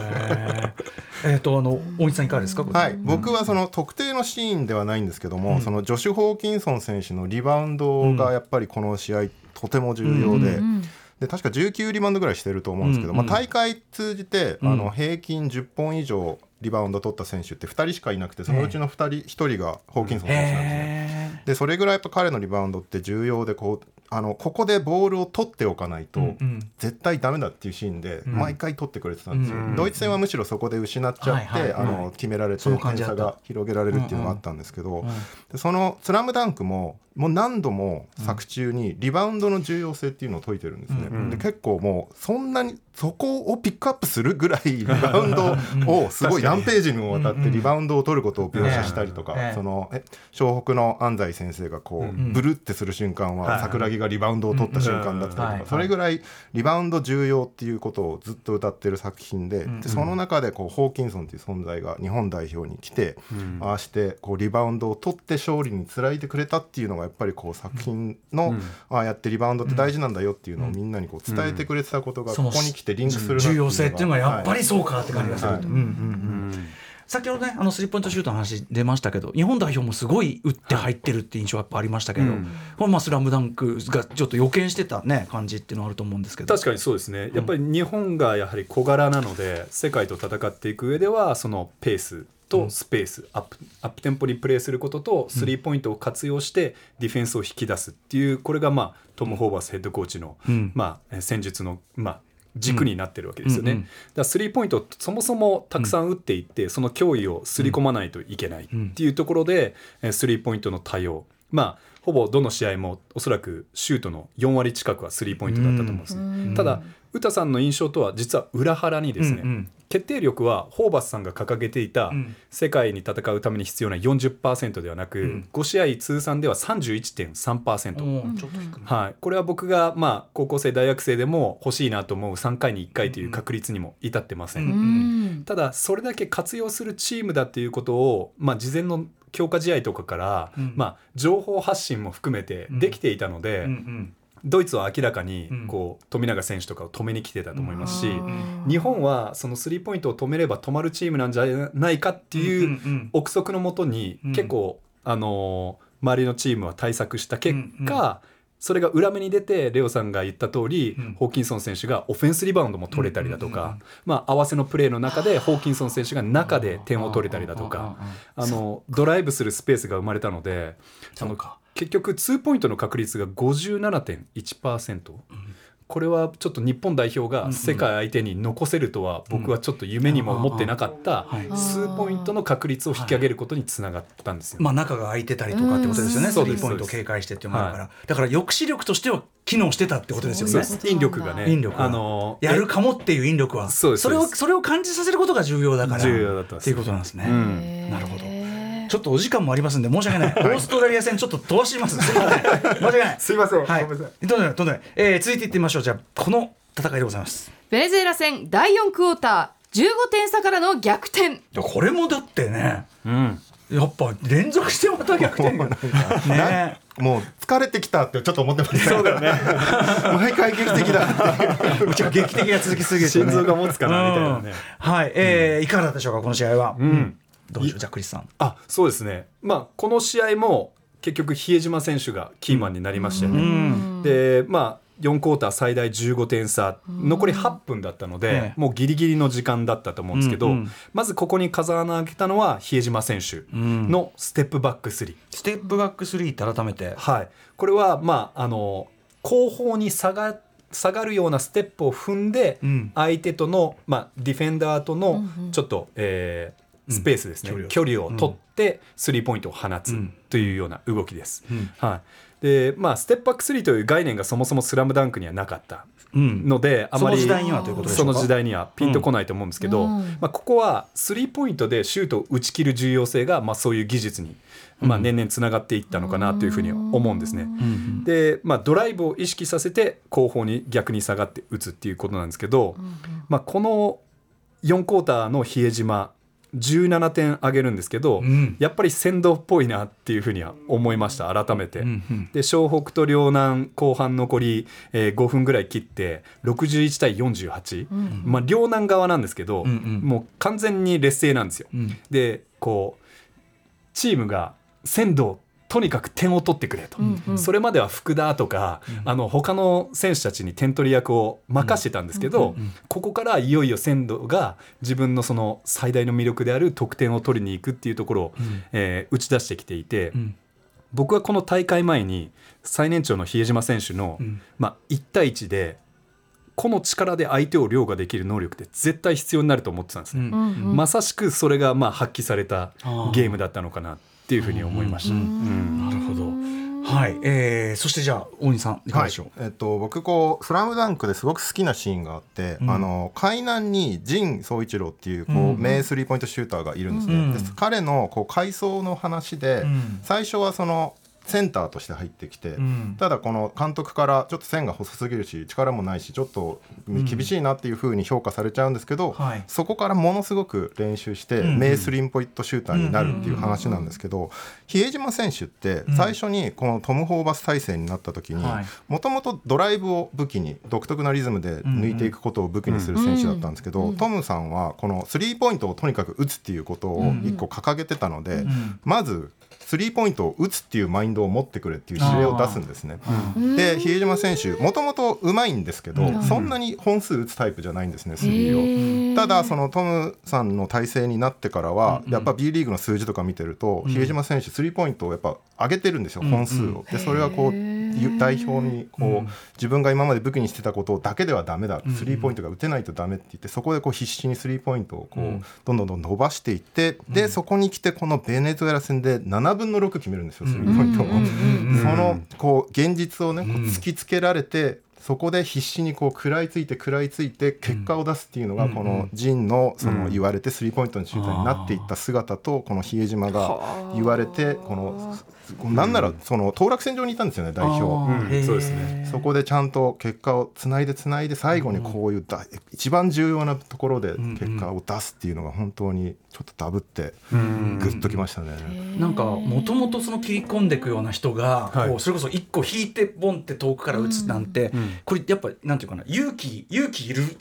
え。っ、とあの大西さんいかがですか、はい、僕はその特定のシーンではないんですけども、そのジョシュ・ホーキンソン選手のリバウンドがやっぱりこの試合とても重要で。で確か19リバウンドぐらいしてると思うんですけど、まあ、大会通じて、うんあの平均10本以上リバウンド取った選手って2人しかいなくてそのうちの2人、1人がホーキンソン選手なんですね。へでそれぐらいやっぱ彼のリバウンドって重要でこうあのここでボールを取っておかないと、うん絶対ダメだっていうシーンでん。毎回取ってくれてたんですよ、うん。ドイツ戦はむしろそこで失っちゃって、あの決められて点差が広げられるっていうのがあったんですけど、その「スラムダンクももう何度も作中にリバウンドの重要性っていうのを解いてるんですね、うん。で結構もうそんなにそこをピックアップするぐらいリバウンドをすごい何ページにもわたってリバウンドを取ることを描写したりとか、ええ。そのえ湘北の安西先生がこう、うん。ブルってする瞬間はい。は桜木がリバウンドを取った瞬間だったりとか、それぐらいリバウンド重要っていうことをずっと歌ってる作品で,、でその中でこうホーキンソンっていう存在が日本代表に来て、ああしてこうリバウンドを取って勝利につないでくれたっていうのがやっぱりこう作品の、うん。ああやってリバウンドって大事なんだよっていうのをみんなにこう伝えてくれてたことがここに来てリンクするな重要性っていうのがやっぱはいりそうかって感じがする、先ほどねあのスリーポイントシュートの話出ましたけど日本代表もすごい打って入ってるって印象がやっぱありましたけど、うん。これまあ「スラムダンクがちょっと予見してたね感じっていうのはあると思うんですけど。確かにそうですね。やっぱり日本がやはり小柄なので世界と戦っていく上ではそのペースとスペース、アップアップテンポにプレーすることとスリーポイントを活用してディフェンスを引き出すっていうこれがまあトム・ホーバスヘッドコーチの、うん。まあ、え戦術の、まあ、軸になってるわけですよね。うんうんだからスリーポイントをそもそもたくさん打っていって、その脅威をすり込まないといけないっていうところで、えスリーポイントの対応まあほぼどの試合もおそらくシュートの4割近くはスリーポイントだったと思うんですね。ただ詩さんの印象とは実は裏腹にですね、うんうん。決定力はホーバスさんが掲げていたん。世界に戦うために必要な40%ではなく、ん。5試合通算では31.3%、おーちょっと低めはい、これは僕がまあ高校生大学生でも欲しいなと思う3回に1回という確率にも至ってません、うんうん。ただそれだけ活用するチームだっていうことを、まあ、事前の強化試合とかから、うん。まあ、情報発信も含めてできていたので、うんうんドイツは明らかにうん。こう富永選手とかを止めに来てたと思いますし、うん。日本はそのスリーポイントを止めれば止まるチームなんじゃないかってうんいううん。憶測のもとにうん。結構、あのー周りのチームは対策した結うん果、それが裏目に出てレオさんが言った通り、うん。ホーキンソン選手がオフェンスリバウンドも取れたりだとか、まあ、合わせのプレーの中でホーキンソン選手が中で点を取れたりだとかあのドライブするスペースが生まれたので結局ツーポイントの確率が57.1%。これはちょっと日本代表が世界相手に残せるとは僕はちょっと夢にも思ってなかったはい。数ポイントの確率を引き上げることにつながったんですよ。まあ、中が空いてたりとかってことですよね、うん。スリーポイントを警戒してっていうのがあるから、だから抑止力としては機能してたってことですよね。そうで。す。引力がね引力があのやるかもっていう引力は。そうです。れをそうですそれを感じさせることが重要だから。重要だったんですっていうことなんですね。うん。なるほどちょっとお時間もありますんで申し訳ない。オーストラリア戦ちょっと飛ばします。[LAUGHS] すみません。申し訳ない。すいませんはい。ごめんなさどんどんどんどん、えー、続いていってみましょう。じゃあこの戦いでございます。ベネズエラ戦第4クォーター15点差からの逆転いやこれもだってね、うんやっぱ連続してまた逆転が [LAUGHS] ね。もう疲れてきたってちょっと思ってましたそうだよね [LAUGHS] 毎回劇的だってうちは劇的が続きすぎて、ね、心臓が持つかなみたいなねうんはい、えーいかがだったでしょうかこの試合は。うんどうでしょうじゃあクリスさん。あそうですね。まあこの試合も結局比江島選手がキーマンになりましたよね。うん。でまあ4クォーター最大15点差残り8分だったので、ええ。もうギリギリの時間だったと思うんですけど、うんうん。まずここに風穴を開けたのは比江島選手のステップバックスリー、ステップバックスリーって改めて。はい、これはまああの後方に下が下がるようなステップを踏んで、うん。相手との、まあ、ディフェンダーとのちょっと、えースペースですね、うん距離を取ってスリーポイントを放つうんというような動きです。うん。はい。でまあ、ステップバックスリーという概念がそもそも「スラムダンクにはなかったうん。ので、あまりその時代にはということでしょか？そうの時代にはピンとこないと思うんですけど、うん。まあ、ここはスリーポイントでシュートを打ち切る重要性が、まあ、そういう技術に、まあ、年々つながっていったのかなというふうに思うんですね。うん。で、まあ、ドライブを意識させて後方に逆に下がって打つっていうことなんですけど、まあ、この4クォーターの比江島17点上げるんですけど、うん。やっぱり先導っぽいなっていうふうには思いました改めて。うんうん。で湘北と両南後半残り、えー5分ぐらい切って61対48、まあ、両南側なんですけど、うんうん。もう完全に劣勢なんですよ。うん。でこうチームが鮮度とにかく点を取ってくれと、うんうん。それまでは福田とか、あの他の選手たちに点取り役を任してたんですけど、ここからいよいよ鮮度が自分のその最大の魅力である得点を取りに行くっていうところを、えー打ち出してきていて、ん。僕はこの大会前に最年長の比江島選手の、まあ、1対1で個の力で相手を凌駕できる能力って絶対必要になると思ってたんです。ね、まさしくそれがまあ発揮されたゲームだったのかなっていうふうに思いました。うんなるほど。はい、えー、そしてじゃあ大西さんいかがでしょう、えっと、僕こう「スラムダンクですごく好きなシーンがあって、あの海南に陣宗一郎っていうこう、名スリーポイントシューターがいるんですね、うん。で彼のこう階層の話で、ん。最初はそのセンターとして入ってきて、ん。ただこの監督からちょっと線が細すぎるし力もないしちょっと厳しいなっていうふうに評価されちゃうんですけど、はい。そこからものすごく練習して、名スリーポイントシューターになるっていう話なんですけど、比江島選手って最初にこのトム・ホーバス体制になった時にはい。もともとドライブを武器に独特なリズムで抜いていくことを武器にする選手だったんですけど、トムさんはこのスリーポイントをとにかく打つっていうことを一個掲げてたので、まずスリーポイントを打つっていうマインドを持ってくれっていう指令を出すんですね。で比江島選手もともとうまいんですけど、そんなに本数打つタイプじゃないんですねスリーを。ただそのトムさんの体制になってからは、やっぱ B リーグの数字とか見てると、比江島選手スリーポイントをやっぱ上げてるんですよ、本数を。でそれはこうゆ代表にこう、自分が今まで武器にしてたことだけではダメだ、スリーポイントが打てないとダメって言ってそこでこう必死にスリーポイントをこう、どんどんどん伸ばしていってでそこに来てこのベネズエラ戦で7分の6決めるんですよスリーポイントを。そのこう現実をねこう突きつけられて、そこで必死にこう食らいついて食らいついて結果を出すっていうのがこのジンのその言われてスリーポイントのシューになっていった姿とこの比江島が言われてこのなんならその当落線上にいたんですよね代表。うんそうですね。そこでちゃんと結果をつないでつないで最後にこういうだ一番重要なところで結果を出すっていうのが本当にちょっとダブってグッときましたね。なんかもともとその切り込んでいくような人が、はい。こうそれこそ一個引いてボンって遠くから打つなんて、これやっぱなんていうかな勇気勇気いるうん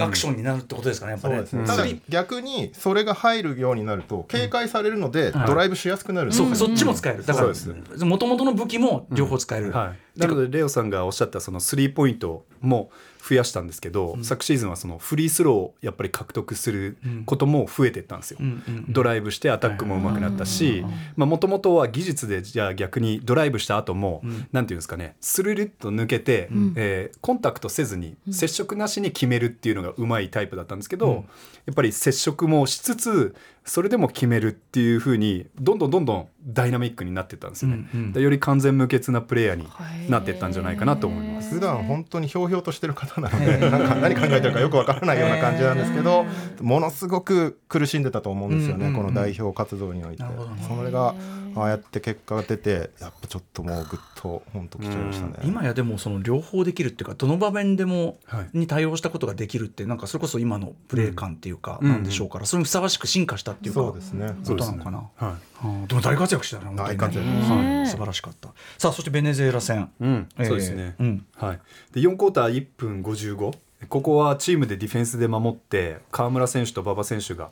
アクションになるってことですかねやっぱね。そうですね、うん。ただ逆にそれが入るようになると警戒されるのではい。ドライブしやすくなる。んですよそうか、そっちも使える。だから、もともとの武器も両方使える。はい、なのでレオさんがおっしゃったそのスリーポイントも増やしたんですけど、昨シーズンはそのフリースローをやっぱり獲得することも増えていったんですよ、うんうんドライブしてアタックも上手くなったしもともとは技術でじゃあ逆にドライブした後も、なんていうんですかねスルルッと抜けて、えーコンタクトせずに接触なしに決めるっていうのがうまいタイプだったんですけど、やっぱり接触もしつつそれでも決めるっていう風にどんどんどんどんダイナミックになっていったんですよね、うんうん。でより完全無欠なプレイヤーになっていったんじゃないかなと思います。普段本当にひょうひょうとしてる方なので [LAUGHS] なんか何考えてるかよくわからないような感じなんですけど [LAUGHS] ものすごく苦しんでたと思うんですよね、うんうんうん。この代表活動において。それがああやって結果が出てやっぱちょっともうぐっと本当きちゃいましたね、今やでもその両方できるっていうかどの場面でもはい。に対応したことができるってなんかそれこそ今のプレー感っていうかうん。なんでしょうからそれにふさわしく進化したっていうかそうですね。ことなのかな。はうんでも大活躍したね大活躍。はい。素晴らしかった。さあそしてベネズエラ戦、い、うん。えーそうですね、うん。はい、で4クォーター1分55ここはチームでディフェンスで守って河村選手と馬場選手が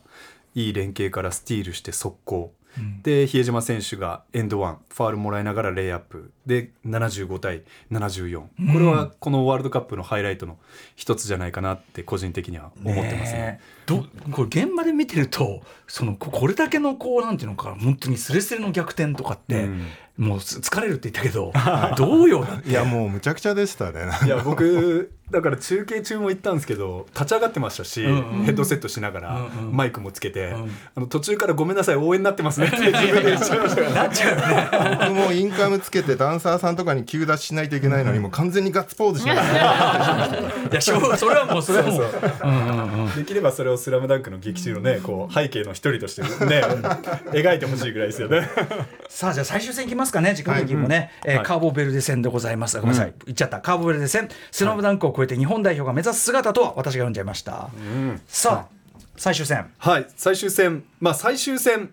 いい連携からスティールして速攻、で比江島選手がエンドワンファールもらいながらレイアップ。で75対74、これはこのワールドカップのハイライトの一つじゃないかなって個人的には思ってますね。ねえ。どこれ現場で見てるとそのここれだけのこうなんていうのか本当にスレスレの逆転とかって、うんもうす疲れるって言ったけど [LAUGHS] どうよいやもうむちゃくちゃでしたね。いや僕だから中継中も言ったんですけど立ち上がってましたし、うんうんヘッドセットしながら、うんうん。マイクもつけて、ん。あの途中から「ごめんなさい応援になってますね」って [LAUGHS] 自分で言っちゃいましたからなっちゃうよね。僕もインカムつけてダンサーさんとかに急出ししないといけないのにもう完全にガッツポーズしながら。いやしょうそれはもうそれはもう。そうそう。できればそれを「スラムダンクの劇中のねこう背景の一人としてね描いてほしいぐらいですよね。さあじゃあ最終戦いきますかね時間的にもね、えーはい。カーボベルデ戦でございます。ごめんなさい、言っちゃったカーボベルデ戦。スラムダンクを超えて日本代表が目指す姿とは私が読んじゃいました、さあ最終戦。はい。最終戦。まあ最終戦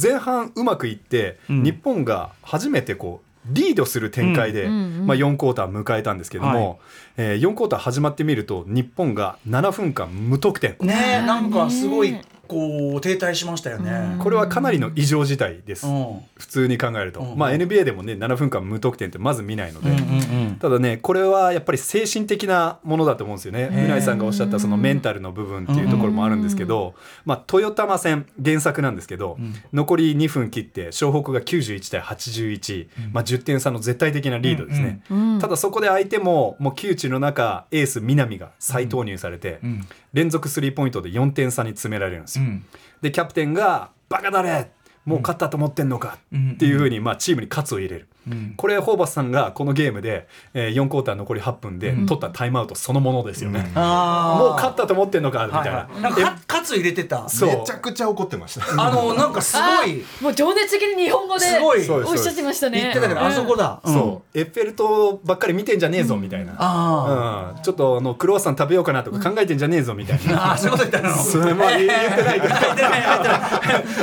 前半うまくいって、日本が初めてこうリードする展開で、まあ、4クォーター迎えたんですけども、えー4クォーター始まってみると日本が7分間無得点。ねえなんかすごいこう停滞しましたよね。これはかなりの異常事態です、うん。普通に考えると、うん。まあ NBA でもね7分間無得点ってまず見ないので、うんうんうん。ただねこれはやっぱり精神的なものだと思うんですよね。ー。うないさんがおっしゃったそのメンタルの部分っていうところもあるんですけど、まあ、豊玉戦原作なんですけど、残り2分切って湘北が91対81、まあ、10点差の絶対的なリードですね、ただそこで相手ももう窮地の中エース南が再投入されて、ん連続スリーポイントで4点差に詰められるんですよ。うんでキャプテンが「バカだれもう勝ったと思ってんのか」っていうふうにまあチームに喝を入れる。これホーバスさんがこのゲームで、えー、4クォーター残り8分で取ったタイムアウトそのものですよね。あもう勝ったと思ってんのかみたいな。はいはい、なんかかカツ入れてた。めちゃくちゃ怒ってました。あのなんかすごい。もう情熱的に日本語ですごい。おっしゃってましたね。言ってたけど、あそこだ。う。ん。そうエッフェル塔ばっかり見てんじゃねえぞみたいな、あうん。ちょっとあのクロワッサン食べようかなとか考えてんじゃねえぞみたいあ、な、ああそういうこと言ったの？それも言ってない。けど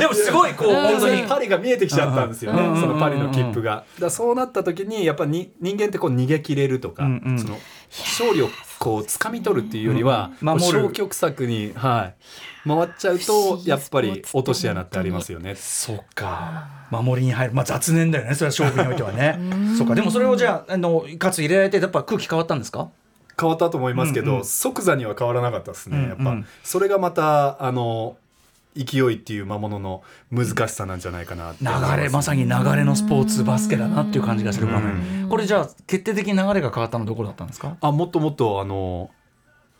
でもすごいこう [LAUGHS] 本当に。パリが見えてきちゃったんですよね、うん。そのパリの切符が。そうなった時にやっぱに人間ってこう逃げ切れるとか、うんうんその勝利をこう掴み取るっていうよりは、うん守消極策に、はい、回っちゃうとやっぱり落とし穴ってありますよね。そうか。守りに入る、まあ雑念だよね。それは勝負においてはね。[LAUGHS] そうか。でもそれをじゃああのカツ入れられてやっぱ空気変わったんですか？変わったと思いますけど、うんうん即座には変わらなかったですね、やっぱうんうんそれがまたあの勢いっていう魔物の難しさなんじゃないかな流れまさに流れのスポーツバスケだなっていう感じがする場面。これじゃあ決定的に流れが変わったのどこだったんですか？あもっともっとあの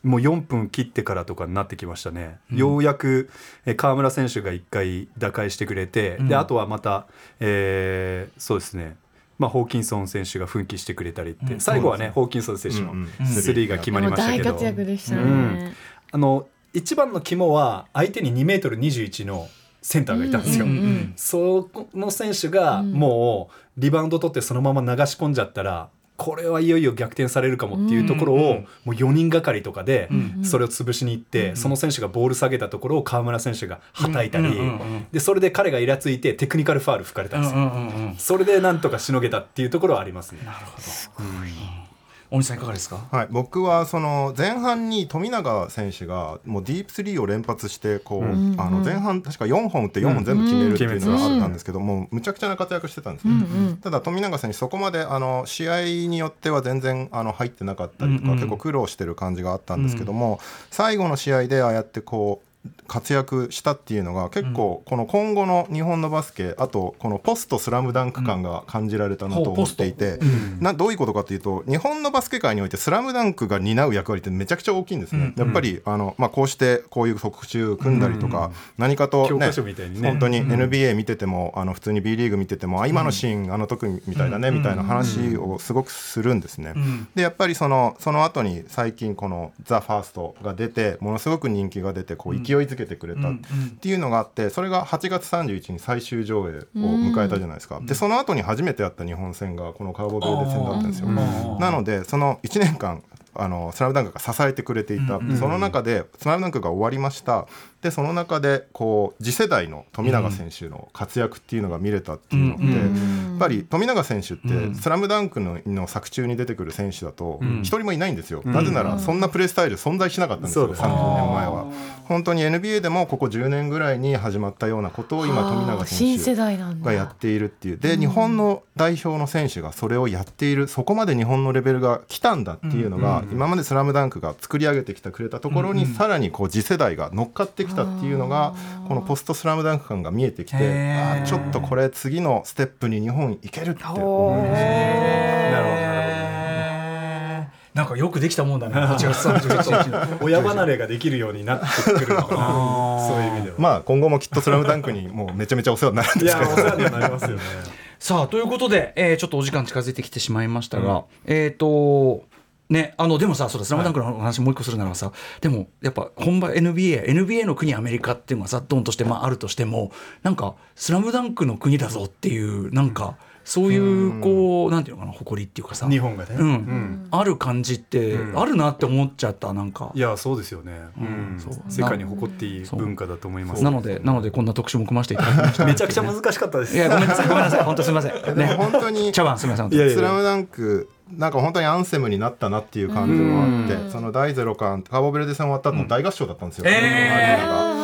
もう4分切ってからとかになってきましたね、ようやくえ川村選手が1回打開してくれて、ん。であとはまた、えーそうですね。まあ、ホーキンソン選手が奮起してくれたりって、うん。最後はねホーキンソン選手のうんうんスリーが決まりましたけど、大活躍でしたね、うん。あの一番の肝は相手に2メートル21のセンターがいたんですよ。うんうんその選手がもうリバウンド取ってそのまま流し込んじゃったらこれはいよいよ逆転されるかもっていうところをもう4人がかりとかでそれを潰しに行ってその選手がボール下げたところを川村選手がはたいたり。うんうんうんでそれで彼がイラついてテクニカルファール吹かれたんですよ。うんうんうん。それでなんとかしのげたっていうところはありますね。大西さんいかがですか？はい、僕はその前半に富永選手がもうディープスリーを連発してこう、あの前半確か4本打って4本全部決めるっていうのがあったんですけども、むちゃくちゃな活躍してたんですね、ただ富永選手そこまであの試合によっては全然あの入ってなかったりとか、結構苦労してる感じがあったんですけども、最後の試合でああやってこう活躍したっていうのが結構この今後の日本のバスケあとこのポストスラムダンク感が感じられたなと思っていて、などういうことかというと日本のバスケ界においてスラムダンクが担う役割ってめちゃくちゃ大きいんですね、やっぱりあの、まあ、こうしてこういう特集組んだりとか、何かと、ね本当に NBA 見てても、あの普通に B リーグ見てても、あ今のシーンあの特にみたいだね、みたいな話をすごくするんですね。でやっぱりそのその後に最近この「ザ・ファーストが出てものすごく人気が出てこう勢いづけてくれたっていうのがあってそれが8月31日に最終上映を迎えたじゃないですか。でその後に初めてやった日本戦がこのカーボベルデ戦だったんですよ。なのでその1年間あのスラムダンクが支えてくれていた、その中でスラムダンクが終わりました。でその中でこう次世代の富永選手の活躍っていうのが見れたっていうのって、やっぱり富永選手って、スラムダンクのの作中に出てくる選手だと一人もいないんですよ、なぜならそんなプレースタイル存在しなかったんですよ、そうですね。30年前は。本当に NBA でもここ10年ぐらいに始まったようなことを今富永新世選手代なんだがやっているっていう。で日本の代表の選手がそれをやっているそこまで日本のレベルが来たんだっていうのが、今まで「スラムダンクが作り上げてきてくれたところに、さらにこう次世代が乗っかってきたっていうのがこのポスト「スラムダンク感が見えてきてあーちょっとこれ次のステップに日本いけるって思いましたね。なるほどなるほどなんかよくできたもんだね。8月31日の。親離れができるようになってくるのかなそういう意味では。まあ今後もきっと「スラムダンクにもうめちゃめちゃお世話になるんいですけどやお世話にはなりますよね。[LAUGHS] さあということで、えーちょっとお時間近づいてきてしまいましたが、えっ、とね、あのでもさそうだ「スラムダンクの話もう一個するならさ、でもやっぱ本場 NBA NBA の国アメリカっていうのがさドンとして、まあ、あるとしてもなんか「スラムダンクの国だぞっていうなんかそういうこうなんていうのかな誇りっていうかさ日本がね。うんある感じってうんあるなって思っちゃったなんかい。やそうですよね。うんそう世界に誇っていい文化だと思います。なのでなのでこんな特集も組ませていただきました。めちゃくちゃ難しかったです。いやごめんなさいごめんなさい本当すみません。ね本当に茶碗すみません。いやいやスラムダンクなんか本当にアンセムになったなっていう感じもあって、その第ゼロ巻カーボベルデ戦終わった後の大合唱だったんですよ、え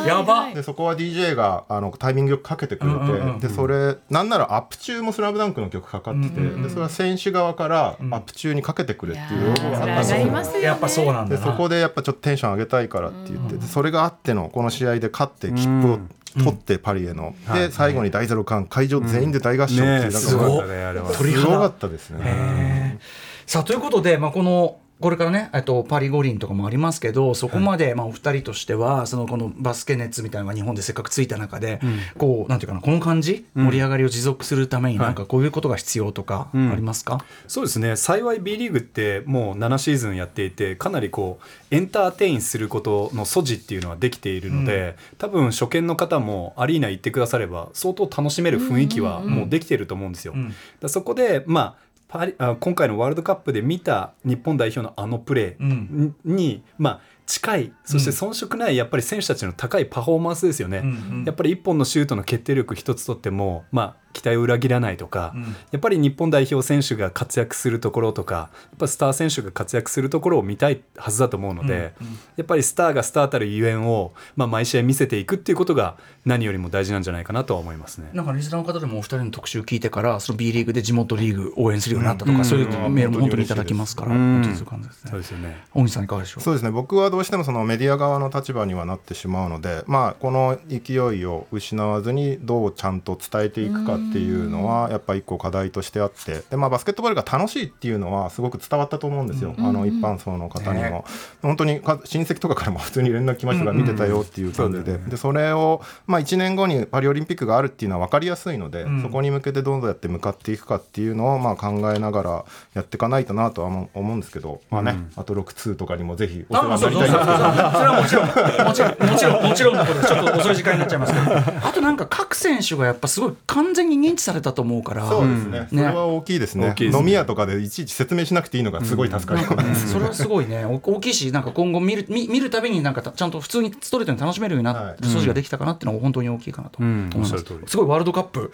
ー。やば。でそこは DJ があのタイミングよくかけてくれて、でそれなんならアップ中も「スラムダンクの曲かかってて、でそれは選手側からアップ中にかけてくれっていう要望があったんですよ。やっぱそうなんでそこでやっぱちょっとテンション上げたいからって言って、でそれがあってのこの試合で勝って切符を取ってパリへの、で最後に第ゼロ巻会場全員で大合唱っていう、ねなんかすごかっ。たねあれは鳥肌すごかったですね。さあということで、まあ、このこれからね、えっと、パリ五輪とかもありますけどそこまで、まあ、お二人としてはそのこのバスケ熱みたいなのが日本でせっかくついた中で、こうなんていうかなこの感じ、盛り上がりを持続するためになんかこういうことが必要とかありますか、そうですね。幸い B リーグってもう7シーズンやっていてかなりこうエンターテインすることの素地っていうのはできているので、多分初見の方もアリーナ行ってくだされば相当楽しめる雰囲気はもうできていると思うんですよ。ん。だそこでまあパリあ今回のワールドカップで見た日本代表のあのプレーうん。に、まあ近いそして遜色ないやっぱり選手たちの高いパフォーマンスですよね、うんうん。やっぱり一本のシュートの決定力一つとっても、まあ、期待を裏切らないとか、うん。やっぱり日本代表選手が活躍するところとかやっぱスター選手が活躍するところを見たいはずだと思うので、やっぱりスターがスターたるゆえんを、まあ、毎試合見せていくっていうことが何よりも大事なんじゃないかなとは思いますね。なんかリスナーの方でもお二人の特集聞いてからその B リーグで地元リーグ応援するようになったとか、うん。そういうメールも本当にいただきますから、うん。本当にそういう感じですね。そうですよね。大西さんいかがでしょう？そうですね。僕はどうしてもそのメディア側の立場にはなってしまうので、まあ、この勢いを失わずにどうちゃんと伝えていくかっていうのはやっぱ一個課題としてあってで、まあ、バスケットボールが楽しいっていうのはすごく伝わったと思うんですよ、あの一般層の方にも。ね。本当にか親戚とかからも普通に連絡来ましたが見てたよっていう感じで,、でそれを、まあ、1年後にパリオリンピックがあるっていうのは分かりやすいので、ん。そこに向けてどうやって向かっていくかっていうのをまあ考えながらやっていかないとなとは思う思うんですけど、まあねあと6-2とかにもぜひお世話になりたそうそういなとそれはもちろんもちろん。もちろんもちろんのことでちょっと遅い時間になっちゃいますけど。あとなんか各選手がやっぱすごい完全に認知されたと思うから。そうですね、それは大きいですね。ね。飲み屋とかでいちいち説明しなくていいのがすごい助かります、それはすごいねお大きいしなんか今後見る見見るたびになんかたちゃんと普通にストレートに楽しめるようになる素地ができたかなっていうのは本当に大きいかなと思います、すごいワールドカップ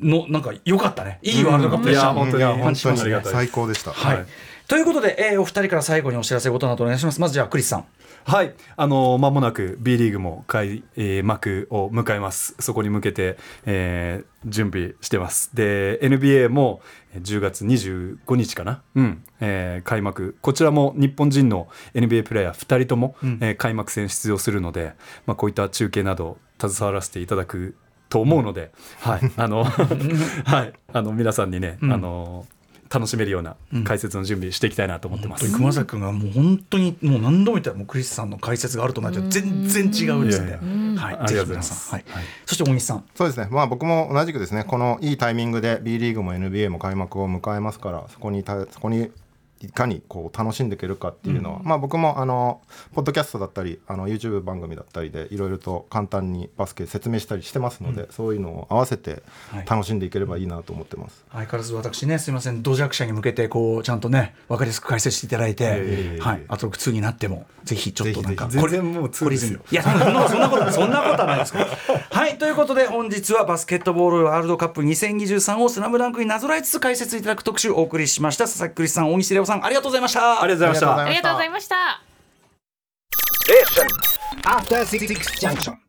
のなんか良かったね。いいワールドカップでした、本当に本当に最高でした、はい、ということで、えーお二人から最後にお知らせことなどお願いします。まずじゃあクリスさん。はい、あの間もなく B リーグも開、えー幕を迎えます。そこに向けて、えー準備してます。で、NBA もえー10月25日かな、うん、えー開幕。こちらも日本人の NBA プレーヤー2人とも、えー開幕戦出場するので、まあこういった中継など携わらせていただくと思うので、はい、あの、[LAUGHS] はい、あの皆さんにね、あの楽しめるような解説の準備していきたいなと思ってます。熊崎君がもう本当にもう何度も言ったらもうクリスさんの解説があるとなると全然違うですね。はい、ありがとうございます。ぜひ皆さん。はい。そして大西さん。そうですね、まあ、僕も同じくですね。このいいタイミングで B リーグも NBA も開幕を迎えますからそこにたそこにいかにこう楽しんでいけるかっていうのは、まあ、僕もあのポッドキャストだったりあの YouTube 番組だったりでいろいろと簡単にバスケ説明したりしてますので、そういうのを合わせてはい。楽しんでいければいいなと思ってます。相変わらず私ねすみません土弱者に向けてこうちゃんとね分かりやすく解説していただいて、いやいやいやはい、あと苦痛になってもぜひちょっとなんかぜひぜひ。全然もう通ですよいやそんなそんなことそんなことはないですからはい。ということで本日はバスケットボールワールドカップ2023をスラムダンクになぞらえつつ解説いただく特集をお送りしました。佐々木クリスさん大西レオさんありがとうございました。ありがとうございました。ありがとうございました。After Six Junction.